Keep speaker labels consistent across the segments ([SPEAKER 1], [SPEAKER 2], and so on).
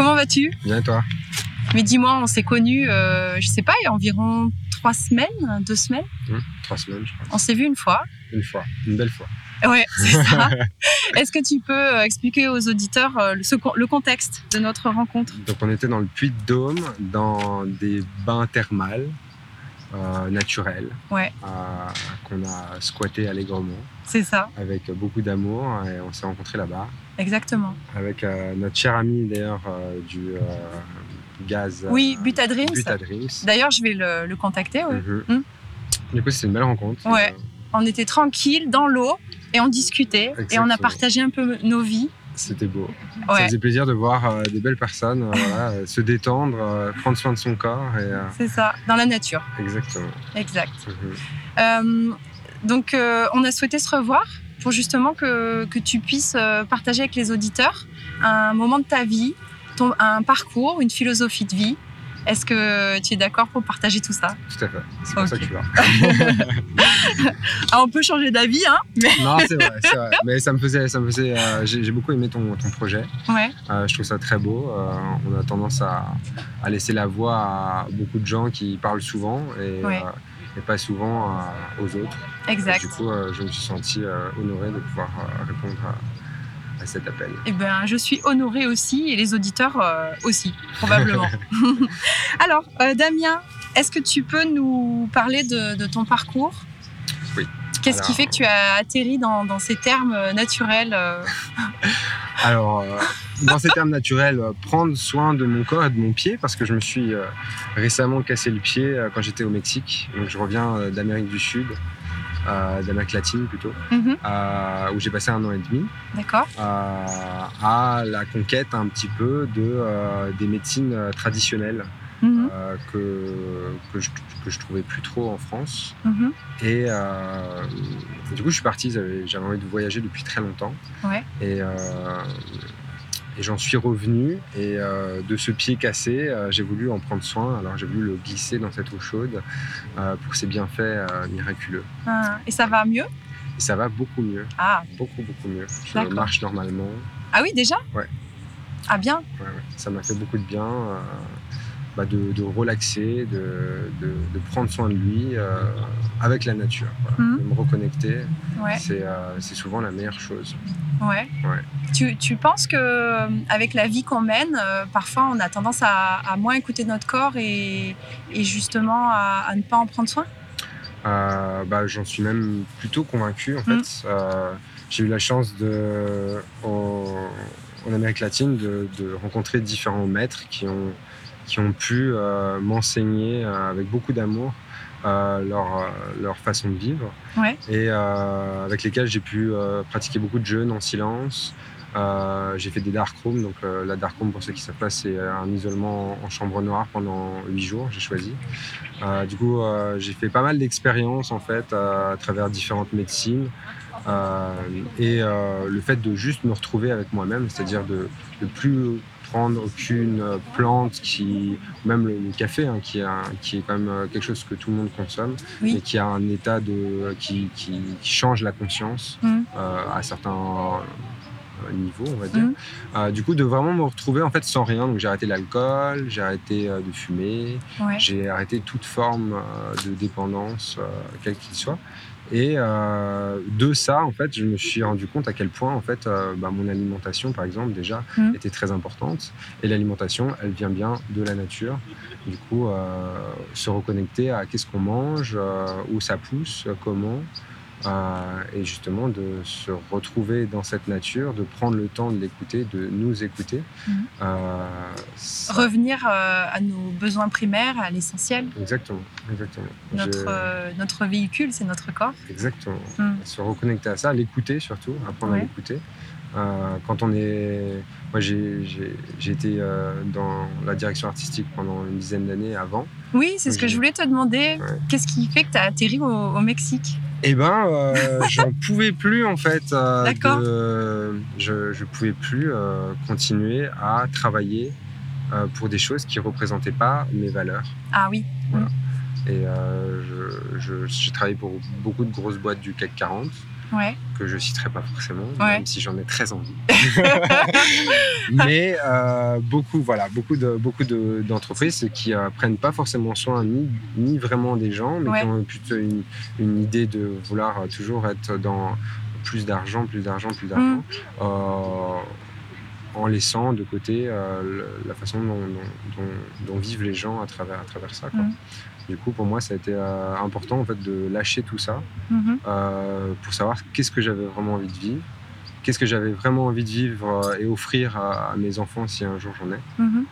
[SPEAKER 1] Comment vas-tu?
[SPEAKER 2] Bien et toi?
[SPEAKER 1] Mais dis-moi, on s'est connus, euh, je sais pas, il y a environ trois semaines, deux semaines.
[SPEAKER 2] Mmh, Trois semaines, je crois.
[SPEAKER 1] On s'est vu une fois.
[SPEAKER 2] Une fois. Une belle fois.
[SPEAKER 1] Ouais, c'est ça. Est-ce que tu peux euh, expliquer aux auditeurs euh, le, ce con- le contexte de notre rencontre?
[SPEAKER 2] Donc on était dans le Puy de Dôme, dans des bains thermales euh, naturels
[SPEAKER 1] Ouais,
[SPEAKER 2] euh, qu'on a squatté allègrement
[SPEAKER 1] c'est ça,
[SPEAKER 2] avec beaucoup d'amour et on s'est rencontrés là-bas
[SPEAKER 1] exactement.
[SPEAKER 2] avec euh, notre cher ami d'ailleurs euh, du euh, gaz.
[SPEAKER 1] Oui, But à Dreams.
[SPEAKER 2] But à Dreams.
[SPEAKER 1] D'ailleurs, je vais le, le contacter. ouais.
[SPEAKER 2] Mhm.
[SPEAKER 1] Mm.
[SPEAKER 2] Du coup, c'était une belle rencontre.
[SPEAKER 1] Ouais. On était tranquille dans l'eau et on discutait et on a partagé un peu nos vies.
[SPEAKER 2] C'était beau. Ça
[SPEAKER 1] Ouais,
[SPEAKER 2] faisait plaisir de voir des belles personnes voilà, se détendre, prendre soin de son corps.
[SPEAKER 1] C'est ça, dans la nature.
[SPEAKER 2] exactement.
[SPEAKER 1] Exact.
[SPEAKER 2] Mhm.
[SPEAKER 1] Donc, on a souhaité se revoir pour justement que, que tu puisses euh, partager avec les auditeurs un moment de ta vie, ton, un parcours, une philosophie de vie. Est-ce que tu es d'accord pour partager tout ça?
[SPEAKER 2] Tout à fait. C'est pour ça que tu vas.
[SPEAKER 1] ah, On peut changer d'avis, hein
[SPEAKER 2] Non, c'est vrai. Mais ça me faisait, ça me faisait. euh, j'ai beaucoup aimé ton, ton projet.
[SPEAKER 1] Ouais,
[SPEAKER 2] Euh, je trouve ça très beau. Euh, on a tendance à, à laisser la voix à beaucoup de gens qui parlent souvent et,
[SPEAKER 1] Ouais.
[SPEAKER 2] Et pas souvent euh, aux autres.
[SPEAKER 1] exact.
[SPEAKER 2] Du coup, euh, je me suis senti euh, honoré de pouvoir répondre à, à cet appel.
[SPEAKER 1] Eh ben, je suis honorée aussi et les auditeurs aussi, probablement. Alors, Damien, est-ce que tu peux nous parler de, de ton parcours? Qu'est-ce qui fait que tu as atterri dans, dans ces termes euh, naturels euh,
[SPEAKER 2] Alors, euh, dans ces termes naturels, prendre soin de mon corps et de mon pied, parce que je me suis récemment cassé le pied quand j'étais au Mexique. Donc, je reviens d'Amérique du Sud, euh, d'Amérique latine plutôt,
[SPEAKER 1] mhm,
[SPEAKER 2] euh, où j'ai passé un an et demi
[SPEAKER 1] D'accord.
[SPEAKER 2] euh, à la conquête un petit peu de, des médecines traditionnelles
[SPEAKER 1] Mhm,
[SPEAKER 2] euh, que, que, je, que je trouvais plus trop en France.
[SPEAKER 1] mhm.
[SPEAKER 2] Et euh, du coup, je suis parti, j'avais envie de voyager depuis très longtemps.
[SPEAKER 1] Ouais.
[SPEAKER 2] Et, euh, et j'en suis revenu. Et de ce pied cassé, j'ai voulu en prendre soin. Alors j'ai voulu le glisser dans cette eau chaude pour ses bienfaits miraculeux.
[SPEAKER 1] Ah, et ça va mieux?
[SPEAKER 2] Et ça va beaucoup mieux,
[SPEAKER 1] ah.
[SPEAKER 2] beaucoup, beaucoup mieux. Je marche normalement.
[SPEAKER 1] ah oui, déjà?
[SPEAKER 2] Ouais.
[SPEAKER 1] Ah bien
[SPEAKER 2] Ouais, ouais. Ça m'a fait beaucoup de bien. euh, bah, de, de relaxer, de, de, de prendre soin de lui euh, avec la nature. voilà. De me reconnecter,
[SPEAKER 1] Ouais,
[SPEAKER 2] c'est euh, c'est souvent la meilleure chose.
[SPEAKER 1] ouais.
[SPEAKER 2] Ouais.
[SPEAKER 1] Tu, tu penses que euh, avec la vie qu'on mène, euh, parfois on a tendance à, à moins écouter notre corps et, et justement à, à ne pas en prendre soin?
[SPEAKER 2] Bah, J'en suis même plutôt convaincu en
[SPEAKER 1] Mm.
[SPEAKER 2] fait. J'ai eu la chance de, en, en Amérique latine de rencontrer différents maîtres qui ont, qui ont pu euh, m'enseigner euh, avec beaucoup d'amour euh, leur, leur façon de vivre
[SPEAKER 1] Ouais.
[SPEAKER 2] et euh, avec lesquels j'ai pu euh, pratiquer beaucoup de jeûnes en silence. J'ai fait des dark rooms, donc la dark room pour ceux qui savent pas, c'est un isolement en chambre noire pendant huit jours. J'ai choisi. Du coup, j'ai fait pas mal d'expériences en fait à travers différentes médecines. Et le fait de juste me retrouver avec moi-même, c'est-à-dire de ne plus prendre aucune euh, plante qui, même le, le café, hein, qui, est un- qui est quand même euh, quelque chose que tout le monde consomme,
[SPEAKER 1] Oui.
[SPEAKER 2] mais qui a un état de, qui, qui, qui change la conscience
[SPEAKER 1] Mhm.
[SPEAKER 2] euh, à certains niveaux, on va dire. Euh, du coup, de vraiment me retrouver en fait sans rien. Donc j'ai arrêté l'alcool, j'ai arrêté euh, de fumer,
[SPEAKER 1] Ouais.
[SPEAKER 2] j'ai arrêté toute forme euh, de dépendance, euh, quel qu'il soit. Et euh, de ça, en fait, je me suis rendu compte à quel point, en fait, euh, bah, mon alimentation, par exemple, déjà,
[SPEAKER 1] Mhm.
[SPEAKER 2] était très importante. Et l'alimentation, elle vient bien de la nature. Du coup, euh, se reconnecter à qu'est-ce qu'on mange, euh, où ça pousse, comment. Euh, et justement de se retrouver dans cette nature, de prendre le temps de l'écouter, de nous écouter.
[SPEAKER 1] Mhm.
[SPEAKER 2] Euh, ça-
[SPEAKER 1] Revenir euh, à nos besoins primaires, à l'essentiel.
[SPEAKER 2] Exactement, exactement.
[SPEAKER 1] Notre, euh, notre véhicule, c'est notre corps.
[SPEAKER 2] Exactement.
[SPEAKER 1] Mhm.
[SPEAKER 2] Se reconnecter à ça, l'écouter surtout, apprendre
[SPEAKER 1] Ouais.
[SPEAKER 2] à l'écouter. Quand on est. Moi, j'ai été dans la direction artistique pendant une dizaine d'années avant.
[SPEAKER 1] Oui, c'est ce que je voulais te demander. Qu'est-ce qui fait que tu as atterri au, Mexique?
[SPEAKER 2] Eh ben, euh, j'en pouvais plus en fait. D'accord. Je, je pouvais plus continuer à travailler pour des choses qui représentaient pas mes valeurs.
[SPEAKER 1] Ah oui. Voilà.
[SPEAKER 2] Et j'ai travaillé pour beaucoup de grosses boîtes du CAC 40 que je citerai pas forcément, même si j'en ai très envie. Mais euh, beaucoup, voilà, beaucoup de beaucoup d'entreprises qui euh, prennent pas forcément soin ni, ni vraiment des gens, mais qui ont plutôt une, une, idée de vouloir toujours être dans plus d'argent, plus d'argent, plus d'argent. Mm. Euh, en laissant de côté la façon dont, dont, vivent les gens à travers, à travers ça. Quoi. Mm. Du coup, pour moi, ça a été euh, important en fait, de lâcher tout ça mhm. euh, pour savoir qu'est-ce que j'avais vraiment envie de vivre, qu'est-ce que j'avais vraiment envie de vivre euh, et offrir à, mes enfants si un jour j'en ai, mhm.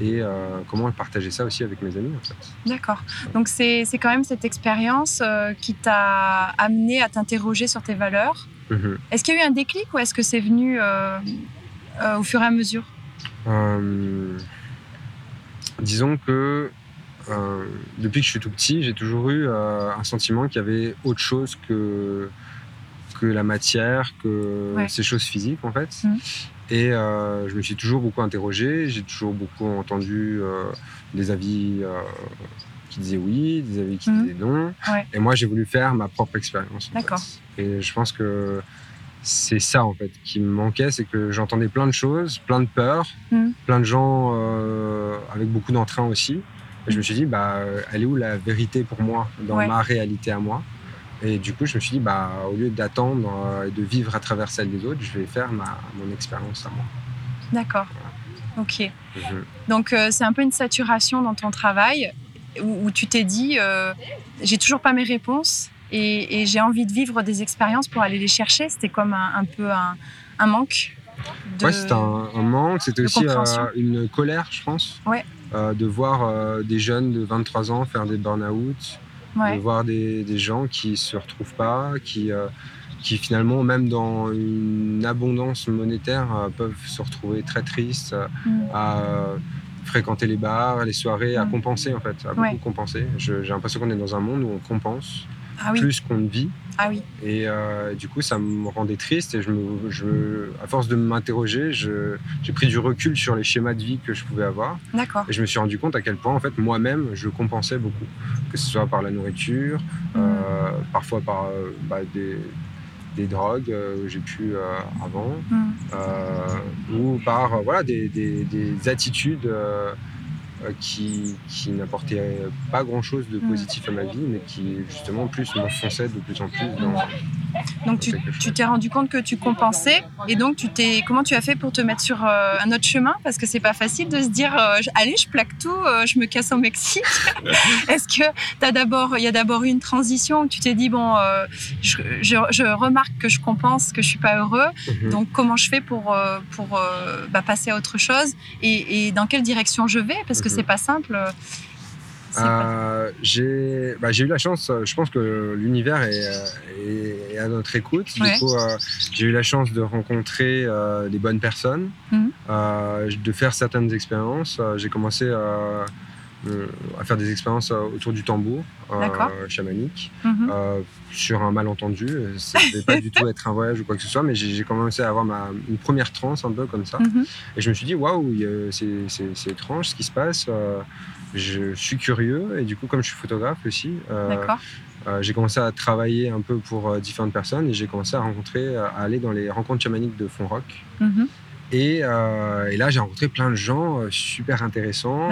[SPEAKER 2] et comment partager ça aussi avec mes amis. En fait.
[SPEAKER 1] D'accord. Donc c'est quand même cette expérience qui t'a amené à t'interroger sur tes valeurs. Mhm. Est-ce qu'il y a eu un déclic ou est-ce que c'est venu au fur et à mesure?
[SPEAKER 2] Disons que euh, depuis que je suis tout petit, j'ai toujours eu euh, un sentiment qu'il y avait autre chose que, que la matière, que ces choses physiques en fait. Mmh. Et euh, je me suis toujours beaucoup interrogé, j'ai toujours beaucoup entendu des avis qui disaient oui, des avis qui mmh. disaient non. Et moi, j'ai voulu faire ma propre expérience. D'accord. Et je pense que c'est ça en fait qui me manquait, c'est que j'entendais plein de choses, plein de peurs, mmh. plein de gens avec beaucoup d'entrain aussi je me suis dit, bah, elle est où la vérité pour moi, dans ma réalité à moi? Et du coup, je me suis dit, bah, au lieu d'attendre euh, et de vivre à travers celle des autres, je vais faire ma, mon expérience à moi.
[SPEAKER 1] D'accord. Ok. Donc, euh, c'est un peu une saturation dans ton travail où, tu t'es dit, euh, j'ai toujours pas mes réponses et, j'ai envie de vivre des expériences pour aller les chercher. C'était comme un, peu un, manque.
[SPEAKER 2] De, ouais, c'était un, manque. C'était aussi une colère, je pense.
[SPEAKER 1] Ouais.
[SPEAKER 2] Euh, de voir euh, des jeunes de 23 ans faire des burn-out, de voir des, des, gens qui se retrouvent pas, qui, euh, qui finalement, même dans une abondance monétaire, peuvent se retrouver très tristes, mm. à fréquenter les bars, les soirées, à mm. compenser en fait, à beaucoup compenser. J'ai l'impression qu'on est dans un monde où on compense ah plus qu'on ne vit.
[SPEAKER 1] Ah oui.
[SPEAKER 2] Et euh, du coup, ça me rendait triste. Et je me, je, à force de m'interroger, j'ai pris du recul sur les schémas de vie que je pouvais avoir.
[SPEAKER 1] D'accord.
[SPEAKER 2] Et je me suis rendu compte à quel point, en fait, moi-même, je compensais beaucoup. Que ce soit par la nourriture, mmh. euh, parfois par euh, bah, des, des, drogues que j'ai pu avant, mmh. ou par voilà, des, des, des attitudes euh, qui, qui n'apportait pas grand-chose de positif à ma vie, mais qui justement plus m'enfonçait de plus en plus dans,
[SPEAKER 1] donc tu t'es rendu compte que tu compensais et donc tu t'es comment tu as fait pour te mettre sur euh, un autre chemin? Parce que c'est pas facile de se dire euh, allez je plaque tout euh, je me casse au Mexique. Est-ce que as d'abord il y a d'abord eu une transition où tu t'es dit bon je, je, remarque que je compense que je suis pas heureux mhm. donc comment je fais pour pour bah, passer à autre chose? Et, et, dans quelle direction je vais? Parce que mhm. c'est pas simple.
[SPEAKER 2] Euh, j'ai bah, eu la chance, euh, je pense que l'univers est, est, à notre écoute. Du coup, euh, j'ai eu la chance de rencontrer euh, des bonnes personnes, mhm. de faire certaines expériences. j'ai commencé à faire des expériences autour du tambour chamanique mhm. sur un malentendu. Ça ne devait pas du tout être un voyage ou quoi que ce soit, mais j'ai commencé à avoir ma, une première transe un peu comme ça. Mhm. Et je me suis dit, waouh, c'est étrange ce qui se passe je suis curieux et du coup, comme je suis photographe aussi, euh, euh, j'ai commencé à travailler un peu pour euh, différentes personnes et j'ai commencé à rencontrer, à aller dans les rencontres chamaniques de Fond Rock. Mhm. Et, et, là, j'ai rencontré plein de gens super intéressants,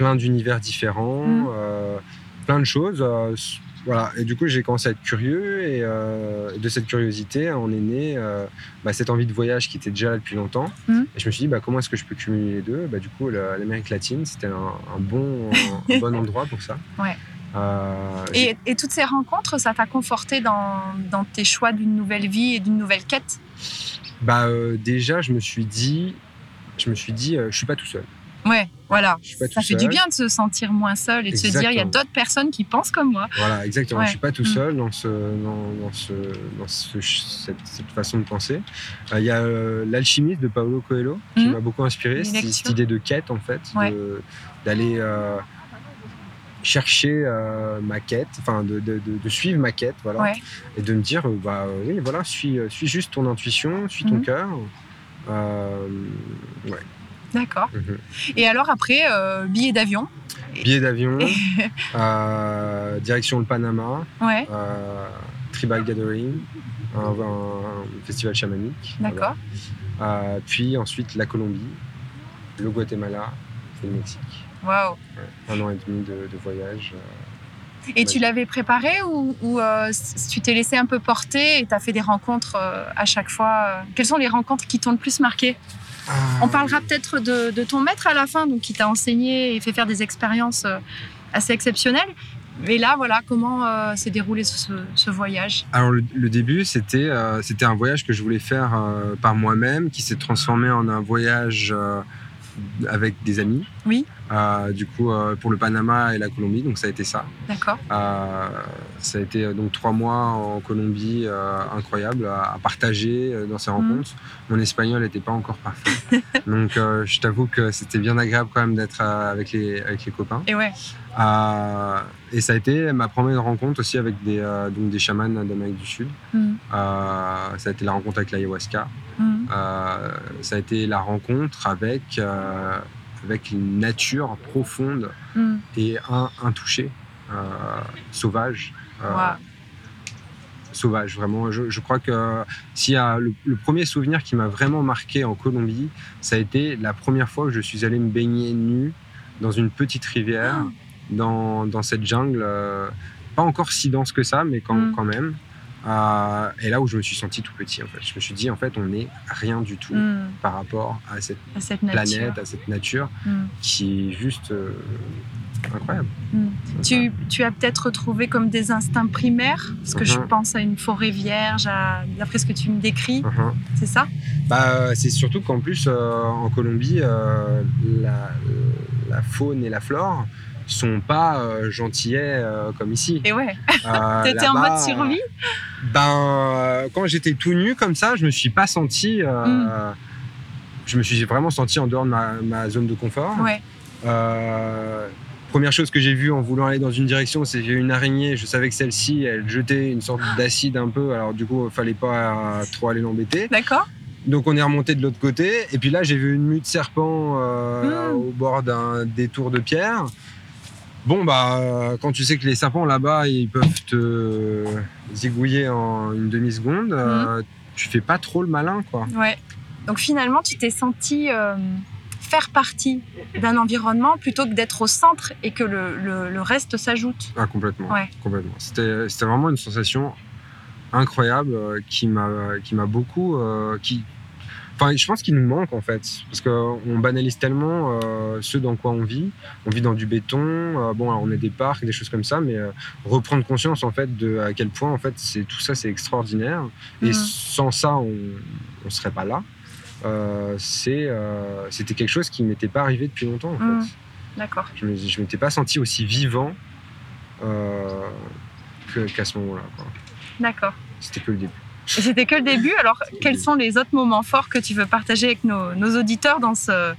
[SPEAKER 2] plein d'univers différents, mhm. plein de choses voilà, et du coup j'ai commencé à être curieux et euh, de cette curiosité on est né euh, bah, cette envie de voyage qui était déjà là depuis longtemps. Mmh. Et je me suis dit bah, comment est-ce que je peux cumuler les deux? Bah, Du coup l'Amérique latine c'était un, bon, bon endroit pour ça.
[SPEAKER 1] Ouais. Euh, et, et, toutes ces rencontres, ça t'a conforté dans, dans, tes choix d'une nouvelle vie et d'une nouvelle quête?
[SPEAKER 2] Bah déjà je me suis dit, je me suis dit je suis pas tout seul.
[SPEAKER 1] Ouais. Voilà, ça fait du bien de se sentir moins seul et de se dire il y a d'autres personnes qui pensent comme moi.
[SPEAKER 2] Voilà, exactement. Je Je suis pas tout mm. seul dans, ce, dans, ce, dans cette, façon de penser. Euh, il y a euh, l'alchimiste de Paolo Coelho qui mm. m'a beaucoup inspiré. C'est cette idée de quête en fait, d'aller euh, chercher ma quête, enfin de, de, de, suivre ma quête, voilà, et de me dire bah oui voilà, suis, suis juste ton intuition, suis ton mm. cœur. ouais.
[SPEAKER 1] D'accord. Mhm. Et alors après, euh, billet d'avion
[SPEAKER 2] Billet d'avion, euh, direction le Panama,
[SPEAKER 1] ouais.
[SPEAKER 2] Euh, tribal Gathering, un, festival chamanique.
[SPEAKER 1] D'accord.
[SPEAKER 2] puis ensuite la Colombie, le Guatemala et le Mexique.
[SPEAKER 1] Waouh
[SPEAKER 2] Un an et demi de, voyage.
[SPEAKER 1] Et tu l'avais préparé ou, tu t'es laissé un peu porter et tu as fait des rencontres à chaque fois Quelles sont les rencontres qui t'ont le plus marqué? On parlera peut-être de, ton maître à la fin, donc qui t'a enseigné et fait faire des expériences euh, assez exceptionnelles. Mais là, voilà, comment euh, s'est déroulé ce, voyage?
[SPEAKER 2] Alors, le, début, euh, c'était un voyage que je voulais faire par moi-même, qui s'est transformé en un voyage avec des amis.
[SPEAKER 1] Oui.
[SPEAKER 2] Euh, du coup, euh, pour le Panama et la Colombie, donc ça a été ça.
[SPEAKER 1] D'accord.
[SPEAKER 2] Euh, ça a été donc trois mois en Colombie, incroyable à, partager dans ces mhm. rencontres. Mon espagnol n'était pas encore parfait, donc je t'avoue que c'était bien agréable quand même d'être avec les avec les copains.
[SPEAKER 1] Et ouais.
[SPEAKER 2] Et ça a été ma première rencontre aussi avec des donc des chamans d'Amérique du Sud. Mhm. ça a été la rencontre avec l'ayahuasca. Mhm. ça a été la rencontre avec avec une nature profonde mm. et intouchée, euh, sauvage. Euh, sauvage, vraiment. Je, crois que a le, premier souvenir qui m'a vraiment marqué en Colombie, ça a été la première fois que je suis allé me baigner nu dans une petite rivière, ah. Dans, dans, cette jungle, euh, pas encore si dense que ça, mais quand, mm. quand même. Euh, et là où je me suis senti tout petit, en fait. Je me suis dit, en fait, on n'est rien du tout hmm. par rapport à cette, planète, à cette nature hmm. qui est juste euh, incroyable.
[SPEAKER 1] Tu, tu, as peut-être retrouvé comme des instincts primaires, parce que je uh-huh. pense à une forêt vierge, d'après ce que tu me décris. Uh-huh. C'est ça?
[SPEAKER 2] Bah, C'est surtout qu'en plus, euh, en Colombie, la, la, faune et la flore sont pas euh, gentillets euh, comme ici.
[SPEAKER 1] Et ouais. Euh, T'étais en mode survie?
[SPEAKER 2] Ben, quand j'étais tout nu comme ça, je me suis pas senti. Mm. Je me suis vraiment senti en dehors de ma, zone de confort.
[SPEAKER 1] Ouais.
[SPEAKER 2] Première chose que j'ai vue en voulant aller dans une direction, c'est a une araignée. Je savais que celle-ci, elle jetait une sorte d'acide un peu. Alors du coup, fallait pas trop aller l'embêter.
[SPEAKER 1] D'accord.
[SPEAKER 2] Donc on est remonté de l'autre côté. Et puis là, j'ai vu une mue de serpent mm. au bord d'un détour de pierre. Bon, bah, quand tu sais que les serpents là-bas, ils peuvent te zigouiller en une demi-seconde, euh, mhm. tu fais pas trop le malin, quoi.
[SPEAKER 1] Ouais. Donc finalement, tu t'es senti euh, faire partie d'un environnement plutôt que d'être au centre et que le, reste s'ajoute.
[SPEAKER 2] Ah, complètement. complètement. C'était, vraiment une sensation incroyable euh, qui m'a beaucoup. qui, je pense qu'il nous manque en fait, parce qu'on banalise tellement euh, ce dans quoi on vit. On vit dans du béton. Euh, bon, on est des parcs, des choses comme ça, mais euh, reprendre conscience en fait de à quel point en fait c'est tout ça, c'est extraordinaire. Et mhm. sans ça, on, ne serait pas là. c'était quelque chose qui m'était pas arrivé depuis longtemps en fait. Mhm.
[SPEAKER 1] D'accord.
[SPEAKER 2] Je, ne m'étais pas senti aussi vivant qu'à ce moment-là.
[SPEAKER 1] D'accord.
[SPEAKER 2] C'était que le début.
[SPEAKER 1] C'était que le début. Alors, quels sont les autres moments forts que tu veux partager avec nos, auditeurs dans ce,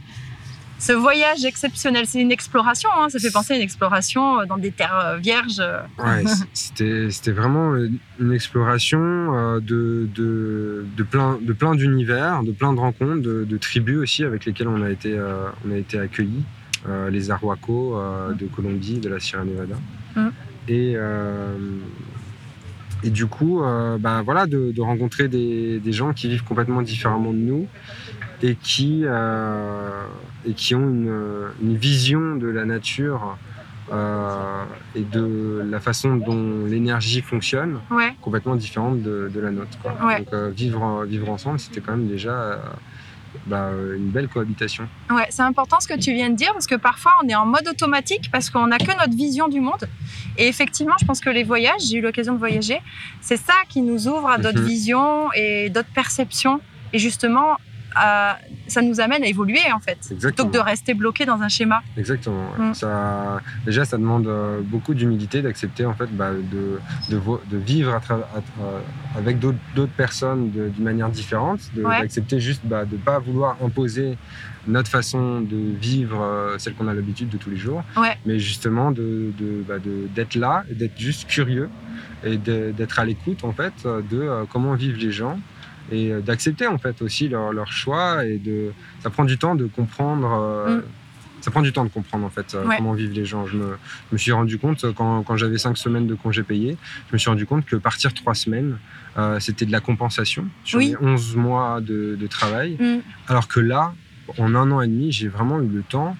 [SPEAKER 1] ce voyage exceptionnel? C'est une exploration, hein. ça fait penser à une exploration euh, dans des terres euh, vierges.
[SPEAKER 2] Ouais, c'était vraiment une exploration euh, de, de, de plein, de plein d'univers, de plein de rencontres, de, tribus aussi avec lesquelles on a été, on a été accueillis. les Arhuaco de Colombie, de la Sierra Nevada. Mmh. Et et du coup, euh, bah, voilà, de, rencontrer des, gens qui vivent complètement différemment de nous et qui, euh, et qui ont une, vision de la nature euh, et de la façon dont l'énergie fonctionne complètement différente de, la nôtre. Donc vivre, vivre ensemble, c'était quand même déjà bah, une belle cohabitation.
[SPEAKER 1] Ouais, c'est important ce que tu viens de dire parce que parfois on est en mode automatique parce qu'on n'a que notre vision du monde. Et effectivement, je pense que les voyages, j'ai eu l'occasion de voyager, c'est ça qui nous ouvre à d'autres mhm. visions et d'autres perceptions. Et justement, à, ça nous amène à évoluer en fait, plutôt
[SPEAKER 2] Exactement.
[SPEAKER 1] que de rester bloqué dans un schéma.
[SPEAKER 2] Exactement. ouais.
[SPEAKER 1] Mm.
[SPEAKER 2] Ça, déjà, ça demande euh, beaucoup d'humilité d'accepter en fait bah, de, de, vo- de vivre à tra- à- à- avec d'autres personnes d'une manière différente,
[SPEAKER 1] Ouais.
[SPEAKER 2] d'accepter juste bah, de ne pas vouloir imposer notre façon de vivre, euh, celle qu'on a l'habitude de tous les jours,
[SPEAKER 1] Ouais.
[SPEAKER 2] mais justement de, bah, d'être là, d'être juste curieux et d'être à l'écoute en fait euh, de euh, comment vivent les gens et euh, d'accepter en fait aussi leur, leur choix et de ça prend du temps de comprendre euh,
[SPEAKER 1] Mm.
[SPEAKER 2] ça prend du temps de comprendre en fait euh,
[SPEAKER 1] Ouais.
[SPEAKER 2] comment vivent les gens je me, je me suis rendu compte quand, quand j'avais cinq semaines de congés payés je me suis rendu compte que partir trois semaines euh, c'était de la compensation sur
[SPEAKER 1] Oui.
[SPEAKER 2] les 11 mois de, de travail
[SPEAKER 1] Mm.
[SPEAKER 2] alors que là en un an et demi j'ai vraiment eu le temps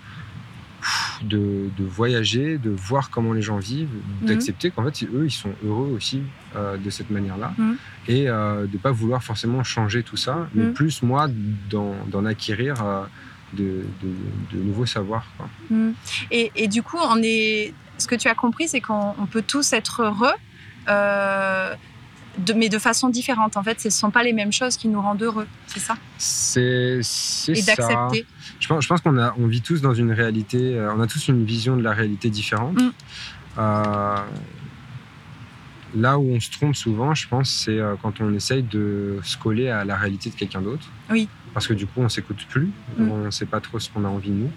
[SPEAKER 2] de, de voyager, de voir comment les gens vivent,
[SPEAKER 1] Mhm.
[SPEAKER 2] d'accepter qu'en fait, eux, ils sont heureux aussi euh, de cette manière-là,
[SPEAKER 1] Mhm.
[SPEAKER 2] et euh, de pas vouloir forcément changer tout ça, mais
[SPEAKER 1] Mhm.
[SPEAKER 2] plus moi d'en acquérir euh, de, de- de nouveaux savoirs. quoi.
[SPEAKER 1] Et, et du coup, on est, ce que tu as compris, c'est qu'on on peut tous être heureux, de, mais de façon différente. En fait, ce ne sont pas les mêmes choses qui nous rendent heureux, c'est ça?
[SPEAKER 2] C'est c'est
[SPEAKER 1] Et
[SPEAKER 2] ça.
[SPEAKER 1] d'accepter.
[SPEAKER 2] Je pense, je pense qu'on on vit tous dans une réalité, euh, on a tous une vision de la réalité différente.
[SPEAKER 1] Mm.
[SPEAKER 2] Euh, là où on se trompe souvent, je pense, c'est euh, quand on essaye de se coller à la réalité de quelqu'un d'autre.
[SPEAKER 1] Oui.
[SPEAKER 2] Parce que du coup, on s'écoute plus,
[SPEAKER 1] Mm.
[SPEAKER 2] on ne sait pas trop ce qu'on a envie de nous.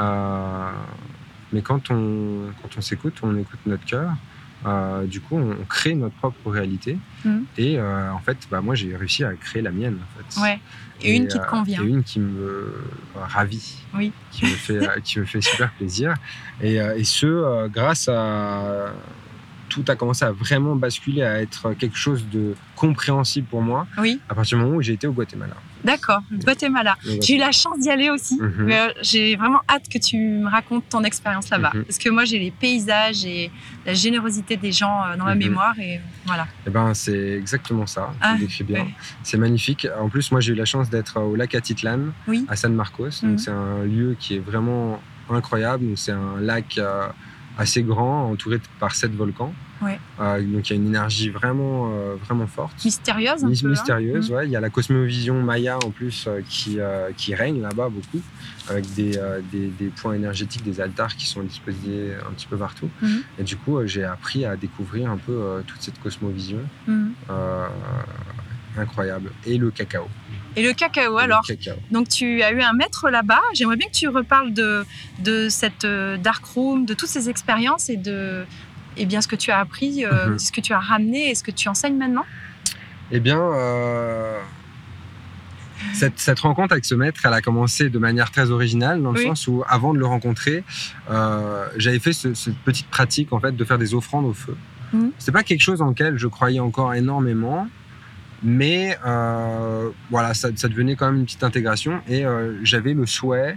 [SPEAKER 2] Euh, mais quand on, quand on s'écoute, on écoute notre cœur. Euh, du coup, on, crée notre propre réalité.
[SPEAKER 1] Mm.
[SPEAKER 2] Et euh, en fait, bah, moi, j'ai réussi à créer la mienne. En fait.
[SPEAKER 1] Ouais. Et, une qui te
[SPEAKER 2] euh,
[SPEAKER 1] convient.
[SPEAKER 2] Et une qui me ravit.
[SPEAKER 1] Oui.
[SPEAKER 2] Qui me fait, qui me fait super plaisir. Et, et ce, grâce à. Tout a commencé à vraiment basculer, à être quelque chose de compréhensible pour moi
[SPEAKER 1] Oui,
[SPEAKER 2] à partir du moment où j'ai été au Guatemala.
[SPEAKER 1] D'accord. Guatemala. J'ai eu la chance d'y aller aussi.
[SPEAKER 2] Mhm.
[SPEAKER 1] Mais euh, j'ai vraiment hâte que tu me racontes ton expérience là-bas.
[SPEAKER 2] Mhm.
[SPEAKER 1] Parce que moi, j'ai les paysages et la générosité des gens euh, dans ma
[SPEAKER 2] Mhm.
[SPEAKER 1] mémoire. Et voilà.
[SPEAKER 2] Eh ben, c'est exactement ça.
[SPEAKER 1] Ah,
[SPEAKER 2] tu le décris bien. C'est magnifique. En plus, moi, j'ai eu la chance d'être au lac Atitlan,
[SPEAKER 1] Oui.
[SPEAKER 2] à San Marcos. Donc, c'est un lieu qui est vraiment incroyable. C'est un lac euh, assez grand, entouré par sept volcans.
[SPEAKER 1] Ouais.
[SPEAKER 2] Euh, donc, il y a une énergie vraiment, euh, vraiment forte.
[SPEAKER 1] Mystérieuse un peu. hein.
[SPEAKER 2] mystérieuse,
[SPEAKER 1] Mhm.
[SPEAKER 2] ouais. Il y a la cosmovision maya en plus euh, qui, euh, qui règne là-bas beaucoup, avec des, euh, des, des points énergétiques, des altars qui sont disposés un petit peu partout.
[SPEAKER 1] Mhm.
[SPEAKER 2] Et du coup, euh, j'ai appris à découvrir un peu toute cette cosmovision euh, incroyable. Et le cacao.
[SPEAKER 1] Et le cacao,
[SPEAKER 2] Et
[SPEAKER 1] alors
[SPEAKER 2] Le cacao.
[SPEAKER 1] Donc tu as eu un maître là-bas. J'aimerais bien que tu reparles de, de cette euh, dark room, de toutes ces expériences et de et bien ce que tu as appris, euh,
[SPEAKER 2] Mhm.
[SPEAKER 1] ce que tu as ramené et ce que tu enseignes maintenant.
[SPEAKER 2] Eh bien, euh, cette, cette rencontre avec ce maître, elle a commencé de manière très originale, dans le
[SPEAKER 1] Oui.
[SPEAKER 2] sens où, avant de le rencontrer, euh, j'avais fait ce- cette petite pratique en fait de faire des offrandes au feu.
[SPEAKER 1] Mhm.
[SPEAKER 2] C'est pas quelque chose en lequel je croyais encore énormément, mais euh, voilà, ça, ça devenait quand même une petite intégration. Et euh, j'avais le souhait,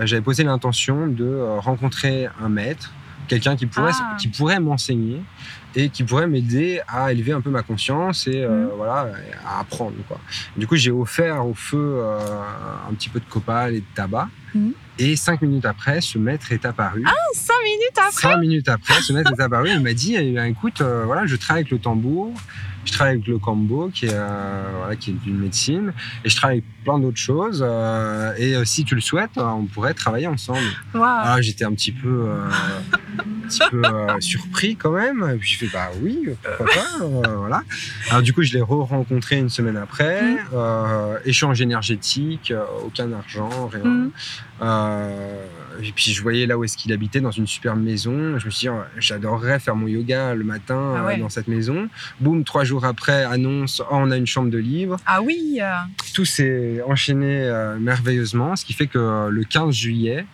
[SPEAKER 2] euh, j'avais posé l'intention de rencontrer un maître, quelqu'un qui pourrait,
[SPEAKER 1] Ah.
[SPEAKER 2] qui pourrait m'enseigner et qui pourrait m'aider à élever un peu ma conscience et euh,
[SPEAKER 1] Mhm.
[SPEAKER 2] voilà à apprendre quoi. Du coup, j'ai offert au feu un petit peu de copal et de tabac.
[SPEAKER 1] Mhm.
[SPEAKER 2] Et cinq minutes après, ce maître est apparu.
[SPEAKER 1] Cinq minutes après?
[SPEAKER 2] Cinq minutes après, ce maître est apparu. Il m'a dit eh bien, écoute, voilà, je travaille avec le tambour, je travaille avec le kambo, qui est, euh, voilà, qui est une médecine, et je travaille avec plein d'autres choses. euh, et euh, si tu le souhaites, on pourrait travailler ensemble. Alors j'étais un petit peu, petit peu euh, surpris quand même. Et puis je fais bah oui, pourquoi pas, euh, voilà. Alors du coup je l'ai re-rencontré une semaine après.
[SPEAKER 1] Mhm.
[SPEAKER 2] euh, échange énergétique, euh, aucun argent, rien. Euh, et puis je voyais là où est-ce qu'il habitait dans une superbe maison. Je me suis dit oh, j'adorerais faire mon yoga le matin
[SPEAKER 1] Ah
[SPEAKER 2] euh,
[SPEAKER 1] ouais.
[SPEAKER 2] dans cette maison. Boum, trois jours après annonce oh, on a une chambre de libre
[SPEAKER 1] Ah oui. euh,
[SPEAKER 2] tout s'est enchaîné euh, merveilleusement, ce qui fait que euh, le 15 juillet,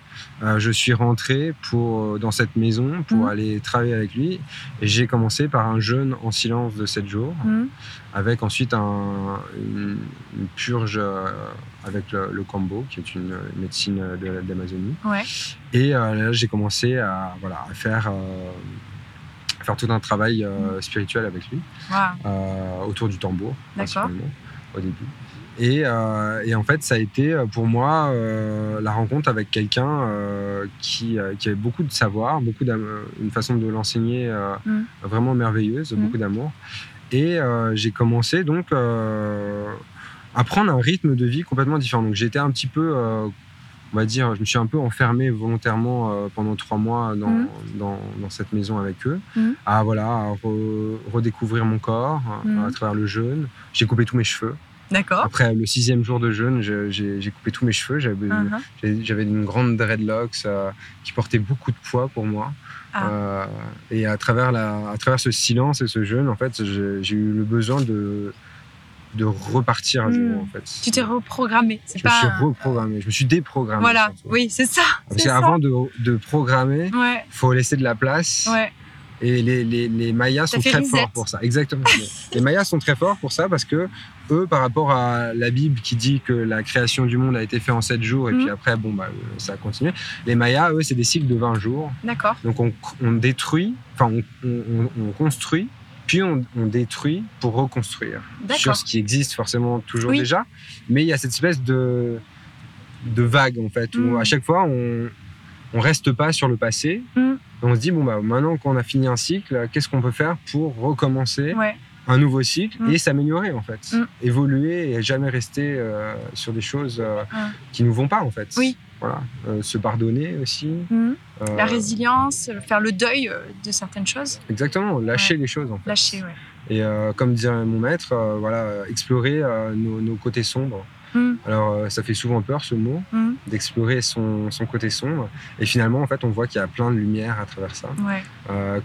[SPEAKER 2] euh, je suis rentré pour, dans cette maison pour
[SPEAKER 1] Mhm.
[SPEAKER 2] aller travailler avec lui. Et j'ai commencé par un jeûne en silence de 7 jours,
[SPEAKER 1] mhm.
[SPEAKER 2] avec ensuite un- une, une purge euh, avec le, le kambo, qui est une médecine de- d'Amazonie.
[SPEAKER 1] Ouais.
[SPEAKER 2] Et euh, là, j'ai commencé à, voilà, à faire, euh, à faire tout un travail euh, spirituel avec lui euh, autour du tambour,
[SPEAKER 1] D'accord.
[SPEAKER 2] Au début. Et, euh, et en fait, ça a été euh, pour moi euh, la rencontre avec quelqu'un euh, qui, qui avait beaucoup de savoir, beaucoup une façon de l'enseigner
[SPEAKER 1] Mm.
[SPEAKER 2] vraiment merveilleuse,
[SPEAKER 1] Mm.
[SPEAKER 2] beaucoup d'amour. Et j'ai commencé donc euh, apprendre un rythme de vie complètement différent. Donc été un petit peu, on va dire, je me suis un peu enfermé volontairement euh, pendant trois mois dans,
[SPEAKER 1] Mhm.
[SPEAKER 2] dans, dans cette maison avec eux,
[SPEAKER 1] Mhm.
[SPEAKER 2] à voilà, à re- redécouvrir mon corps à-
[SPEAKER 1] Mhm.
[SPEAKER 2] à travers le jeûne. J'ai coupé tous mes cheveux.
[SPEAKER 1] D'accord.
[SPEAKER 2] Après le sixième jour de jeûne, je- j'ai coupé tous mes cheveux. J'avais j'avais une grande dreadlocks euh, qui portait beaucoup de poids pour moi.
[SPEAKER 1] Ah.
[SPEAKER 2] Euh, et à travers, la, à travers ce silence et ce jeûne, en fait, j'ai eu le besoin de, de repartir à zéro.
[SPEAKER 1] Mm.
[SPEAKER 2] En fait.
[SPEAKER 1] Tu t'es reprogrammé. C'est
[SPEAKER 2] Je me
[SPEAKER 1] pas.
[SPEAKER 2] suis
[SPEAKER 1] un-
[SPEAKER 2] reprogrammé, je me suis déprogrammé.
[SPEAKER 1] Voilà. Oui, c'est ça.
[SPEAKER 2] Parce
[SPEAKER 1] c'est ça.
[SPEAKER 2] qu'avant de, de programmer,
[SPEAKER 1] Ouais.
[SPEAKER 2] faut laisser de la place.
[SPEAKER 1] Ouais.
[SPEAKER 2] Et les, les, les Mayas sont très
[SPEAKER 1] reset.
[SPEAKER 2] forts pour ça. Exactement. les Mayas sont très forts pour ça parce que eux, par rapport à la Bible qui dit que la création du monde a été faite en 7 jours et puis après, bon, bah, euh, ça a continué. Les Mayas, eux, c'est des cycles de 20 jours.
[SPEAKER 1] D'accord.
[SPEAKER 2] Donc on, on détruit, enfin on- on construit, puis on, on détruit pour reconstruire. Sur ce qui existe forcément toujours
[SPEAKER 1] Oui.
[SPEAKER 2] déjà. Mais il y a cette espèce de, de vague en fait, où
[SPEAKER 1] Mm.
[SPEAKER 2] à chaque fois on on reste pas sur le passé.
[SPEAKER 1] Mm.
[SPEAKER 2] On se dit, bon, bah, maintenant qu'on a fini un cycle, qu'est-ce qu'on peut faire pour recommencer
[SPEAKER 1] Ouais.
[SPEAKER 2] un nouveau cycle
[SPEAKER 1] Mm.
[SPEAKER 2] et s'améliorer en fait. Évoluer et jamais rester euh, sur des choses euh, qui nous vont pas en fait.
[SPEAKER 1] Oui.
[SPEAKER 2] Voilà. Euh, se pardonner aussi.
[SPEAKER 1] Mhm.
[SPEAKER 2] euh,
[SPEAKER 1] La résilience, faire le deuil euh, de certaines choses.
[SPEAKER 2] Exactement, lâcher les choses en fait.
[SPEAKER 1] Lâcher, ouais.
[SPEAKER 2] Et euh, comme dirait mon maître, voilà, explorer nos, nos côtés sombres.
[SPEAKER 1] Mhm.
[SPEAKER 2] Alors ça fait souvent peur ce mot,
[SPEAKER 1] Mhm.
[SPEAKER 2] d'explorer son, son côté sombre. Et finalement, en fait, on voit qu'il y a plein de lumière à travers ça.
[SPEAKER 1] Ouais.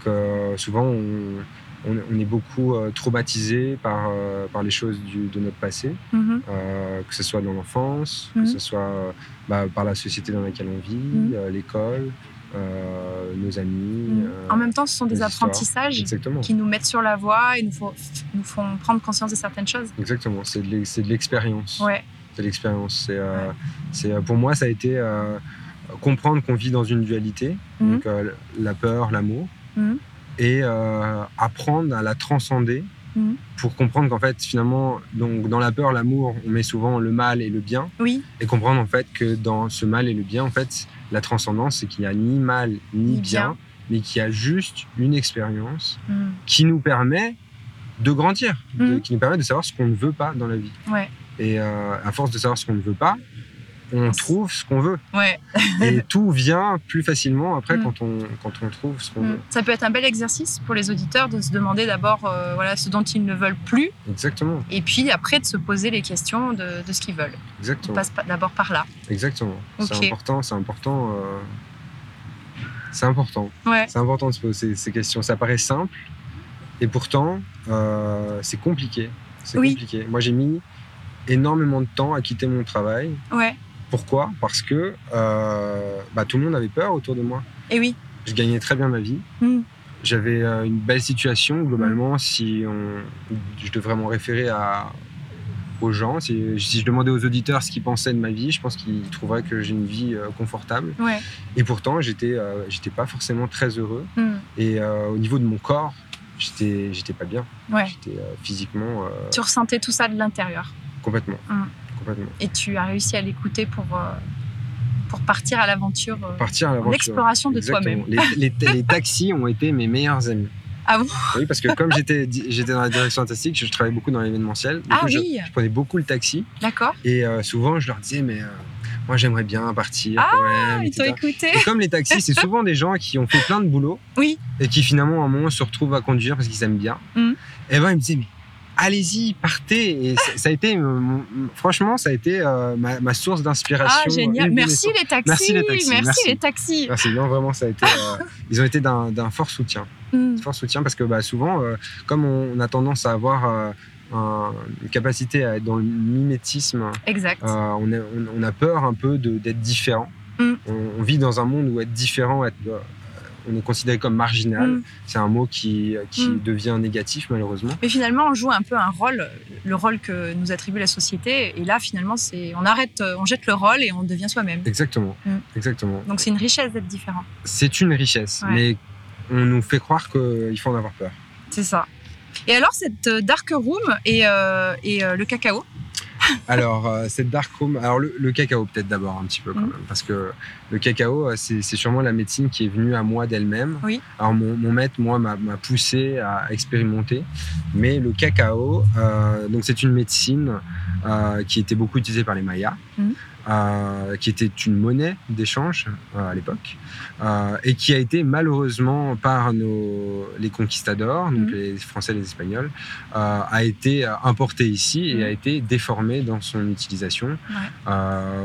[SPEAKER 2] Que souvent, on, on- on est beaucoup euh, traumatisé par, euh, par les choses du- de notre passé,
[SPEAKER 1] Mhm.
[SPEAKER 2] euh, que ce soit dans l'enfance,
[SPEAKER 1] Mhm.
[SPEAKER 2] que ce soit bah, par la société dans laquelle on vit,
[SPEAKER 1] Mhm.
[SPEAKER 2] l'école, euh, nos amis.
[SPEAKER 1] Mhm.
[SPEAKER 2] euh,
[SPEAKER 1] En même temps, ce sont des apprentissages
[SPEAKER 2] Exactement.
[SPEAKER 1] qui nous mettent sur la voie et nous, font- nous font prendre conscience de certaines choses.
[SPEAKER 2] Exactement, c'est de l'ex- c'est de l'expérience.
[SPEAKER 1] Ouais.
[SPEAKER 2] C'est de l'expérience. C'est, euh,
[SPEAKER 1] Ouais.
[SPEAKER 2] c'est, pour moi, ça a été comprendre qu'on vit dans une dualité,
[SPEAKER 1] Mhm.
[SPEAKER 2] donc la peur, l'amour,
[SPEAKER 1] Mhm.
[SPEAKER 2] Et euh, apprendre à la transcender
[SPEAKER 1] Mhm.
[SPEAKER 2] pour comprendre qu'en fait, finalement, donc, dans la peur, l'amour, on met souvent le mal et le bien,
[SPEAKER 1] Oui.
[SPEAKER 2] et comprendre en fait que dans ce mal et le bien, en fait, la transcendance, c'est qu'il n'y a ni mal ni,
[SPEAKER 1] Ni
[SPEAKER 2] bien,
[SPEAKER 1] bien.
[SPEAKER 2] mais qu'il y a juste une expérience
[SPEAKER 1] Mhm.
[SPEAKER 2] qui nous permet de grandir, de-
[SPEAKER 1] Mhm.
[SPEAKER 2] qui nous permet de savoir ce qu'on ne veut pas dans la vie.
[SPEAKER 1] Ouais.
[SPEAKER 2] Et euh, à force de savoir ce qu'on ne veut pas, on trouve ce qu'on veut.
[SPEAKER 1] Ouais.
[SPEAKER 2] Et tout vient plus facilement après
[SPEAKER 1] Mm.
[SPEAKER 2] quand, on, quand on trouve ce qu'on
[SPEAKER 1] Mhm.
[SPEAKER 2] veut.
[SPEAKER 1] Ça peut être un bel exercice pour les auditeurs de se demander d'abord euh, voilà, ce dont ils ne veulent plus
[SPEAKER 2] Exactement,
[SPEAKER 1] et puis après de se poser les questions de, de ce qu'ils veulent. On
[SPEAKER 2] exactement,
[SPEAKER 1] passe pas- d'abord par là.
[SPEAKER 2] exactement. C'est important, c'est important. euh, C'est important.
[SPEAKER 1] Ouais.
[SPEAKER 2] C'est important de se poser ces questions. Ça paraît simple et pourtant euh, c'est compliqué. C'est
[SPEAKER 1] Oui.
[SPEAKER 2] compliqué. Moi j'ai mis énormément de temps à quitter mon travail.
[SPEAKER 1] Ouais.
[SPEAKER 2] Pourquoi? Parce que euh, bah, tout le monde avait peur autour de moi.
[SPEAKER 1] Et oui.
[SPEAKER 2] Je gagnais très bien ma vie.
[SPEAKER 1] Mhm.
[SPEAKER 2] J'avais euh, une belle situation globalement. Si on, je devrais m'en référer à, aux gens, si, si je demandais aux auditeurs ce qu'ils pensaient de ma vie, je pense qu'ils trouveraient que j'ai une vie euh, confortable.
[SPEAKER 1] Ouais.
[SPEAKER 2] Et pourtant, j'étais, j'étais pas forcément très heureux.
[SPEAKER 1] Mhm.
[SPEAKER 2] Et au niveau de mon corps, j'étais, j'étais pas bien.
[SPEAKER 1] Ouais.
[SPEAKER 2] J'étais physiquement
[SPEAKER 1] Tu ressentais tout ça de l'intérieur
[SPEAKER 2] complètement. Complètement.
[SPEAKER 1] et tu as réussi à l'écouter pour, euh, pour partir à l'aventure, euh,
[SPEAKER 2] Partir à
[SPEAKER 1] en
[SPEAKER 2] l'aventure.
[SPEAKER 1] exploration de toi-même.
[SPEAKER 2] Les, les- les taxis ont été mes meilleurs amis.
[SPEAKER 1] Ah bon?
[SPEAKER 2] Oui, parce que comme j'étais, j'étais dans la direction artistique, je travaillais beaucoup dans l'événementiel.
[SPEAKER 1] Ah
[SPEAKER 2] coup,
[SPEAKER 1] oui.
[SPEAKER 2] je, prenais beaucoup le taxi
[SPEAKER 1] D'accord.
[SPEAKER 2] et euh, souvent je leur disais mais euh, moi j'aimerais bien partir
[SPEAKER 1] Ah,
[SPEAKER 2] quand même.
[SPEAKER 1] Ils t'ont écouté.
[SPEAKER 2] Et comme les taxis, c'est souvent des gens qui ont fait plein de boulot
[SPEAKER 1] Oui.
[SPEAKER 2] et qui finalement à un moment se retrouvent à conduire parce qu'ils aiment bien.
[SPEAKER 1] Mhm.
[SPEAKER 2] Et ben ils me disaient mais allez-y, partez. Et ça, ça a été, euh, franchement, ça a été euh, ma, ma source d'inspiration.
[SPEAKER 1] Ah, génial.
[SPEAKER 2] mes
[SPEAKER 1] Merci les taxis.
[SPEAKER 2] Merci les taxis, merci.
[SPEAKER 1] les taxis.
[SPEAKER 2] Merci, non, vraiment, ça a été. euh, ils ont été d'un fort soutien.
[SPEAKER 1] Mhm.
[SPEAKER 2] fort soutien parce que bah, souvent, euh, comme on, a tendance à avoir euh, un- une capacité à être dans le mimétisme,
[SPEAKER 1] Exact.
[SPEAKER 2] euh, on, a, on- on a peur un peu d'être différent.
[SPEAKER 1] Mm.
[SPEAKER 2] On, on vit dans un monde où être différent, être, euh, on est considéré comme marginal.
[SPEAKER 1] Mm.
[SPEAKER 2] C'est un mot qui, qui
[SPEAKER 1] Mm.
[SPEAKER 2] devient négatif malheureusement.
[SPEAKER 1] Mais finalement, on joue un peu un rôle, le rôle que nous attribue la société. Et là, finalement, c'est, on arrête, on jette le rôle et on devient soi-même.
[SPEAKER 2] Exactement,
[SPEAKER 1] Mm.
[SPEAKER 2] exactement.
[SPEAKER 1] Donc c'est une richesse d'être différent.
[SPEAKER 2] C'est une richesse,
[SPEAKER 1] Ouais.
[SPEAKER 2] mais on nous fait croire qu'il faut en avoir peur.
[SPEAKER 1] C'est ça. Et alors, cette euh, dark room et, euh, et euh, le cacao?
[SPEAKER 2] Alors, euh, cette dark room, alors le, le cacao peut-être d'abord un petit peu quand
[SPEAKER 1] Mhm.
[SPEAKER 2] même, parce que le cacao, euh, c'est sûrement la médecine qui est venue à moi d'elle-même.
[SPEAKER 1] Oui.
[SPEAKER 2] Alors mon, mon maître, moi, m'a poussé à expérimenter, mais le cacao, euh, donc c'est une médecine euh, qui était beaucoup utilisée par les Mayas.
[SPEAKER 1] Mhm.
[SPEAKER 2] Euh, qui était une monnaie d'échange euh, à l'époque euh, et qui a été malheureusement par nos, les conquistadors, donc
[SPEAKER 1] Mhm.
[SPEAKER 2] les Français et les Espagnols, a été importé ici et
[SPEAKER 1] Mhm.
[SPEAKER 2] a été déformé dans son utilisation,
[SPEAKER 1] Ouais.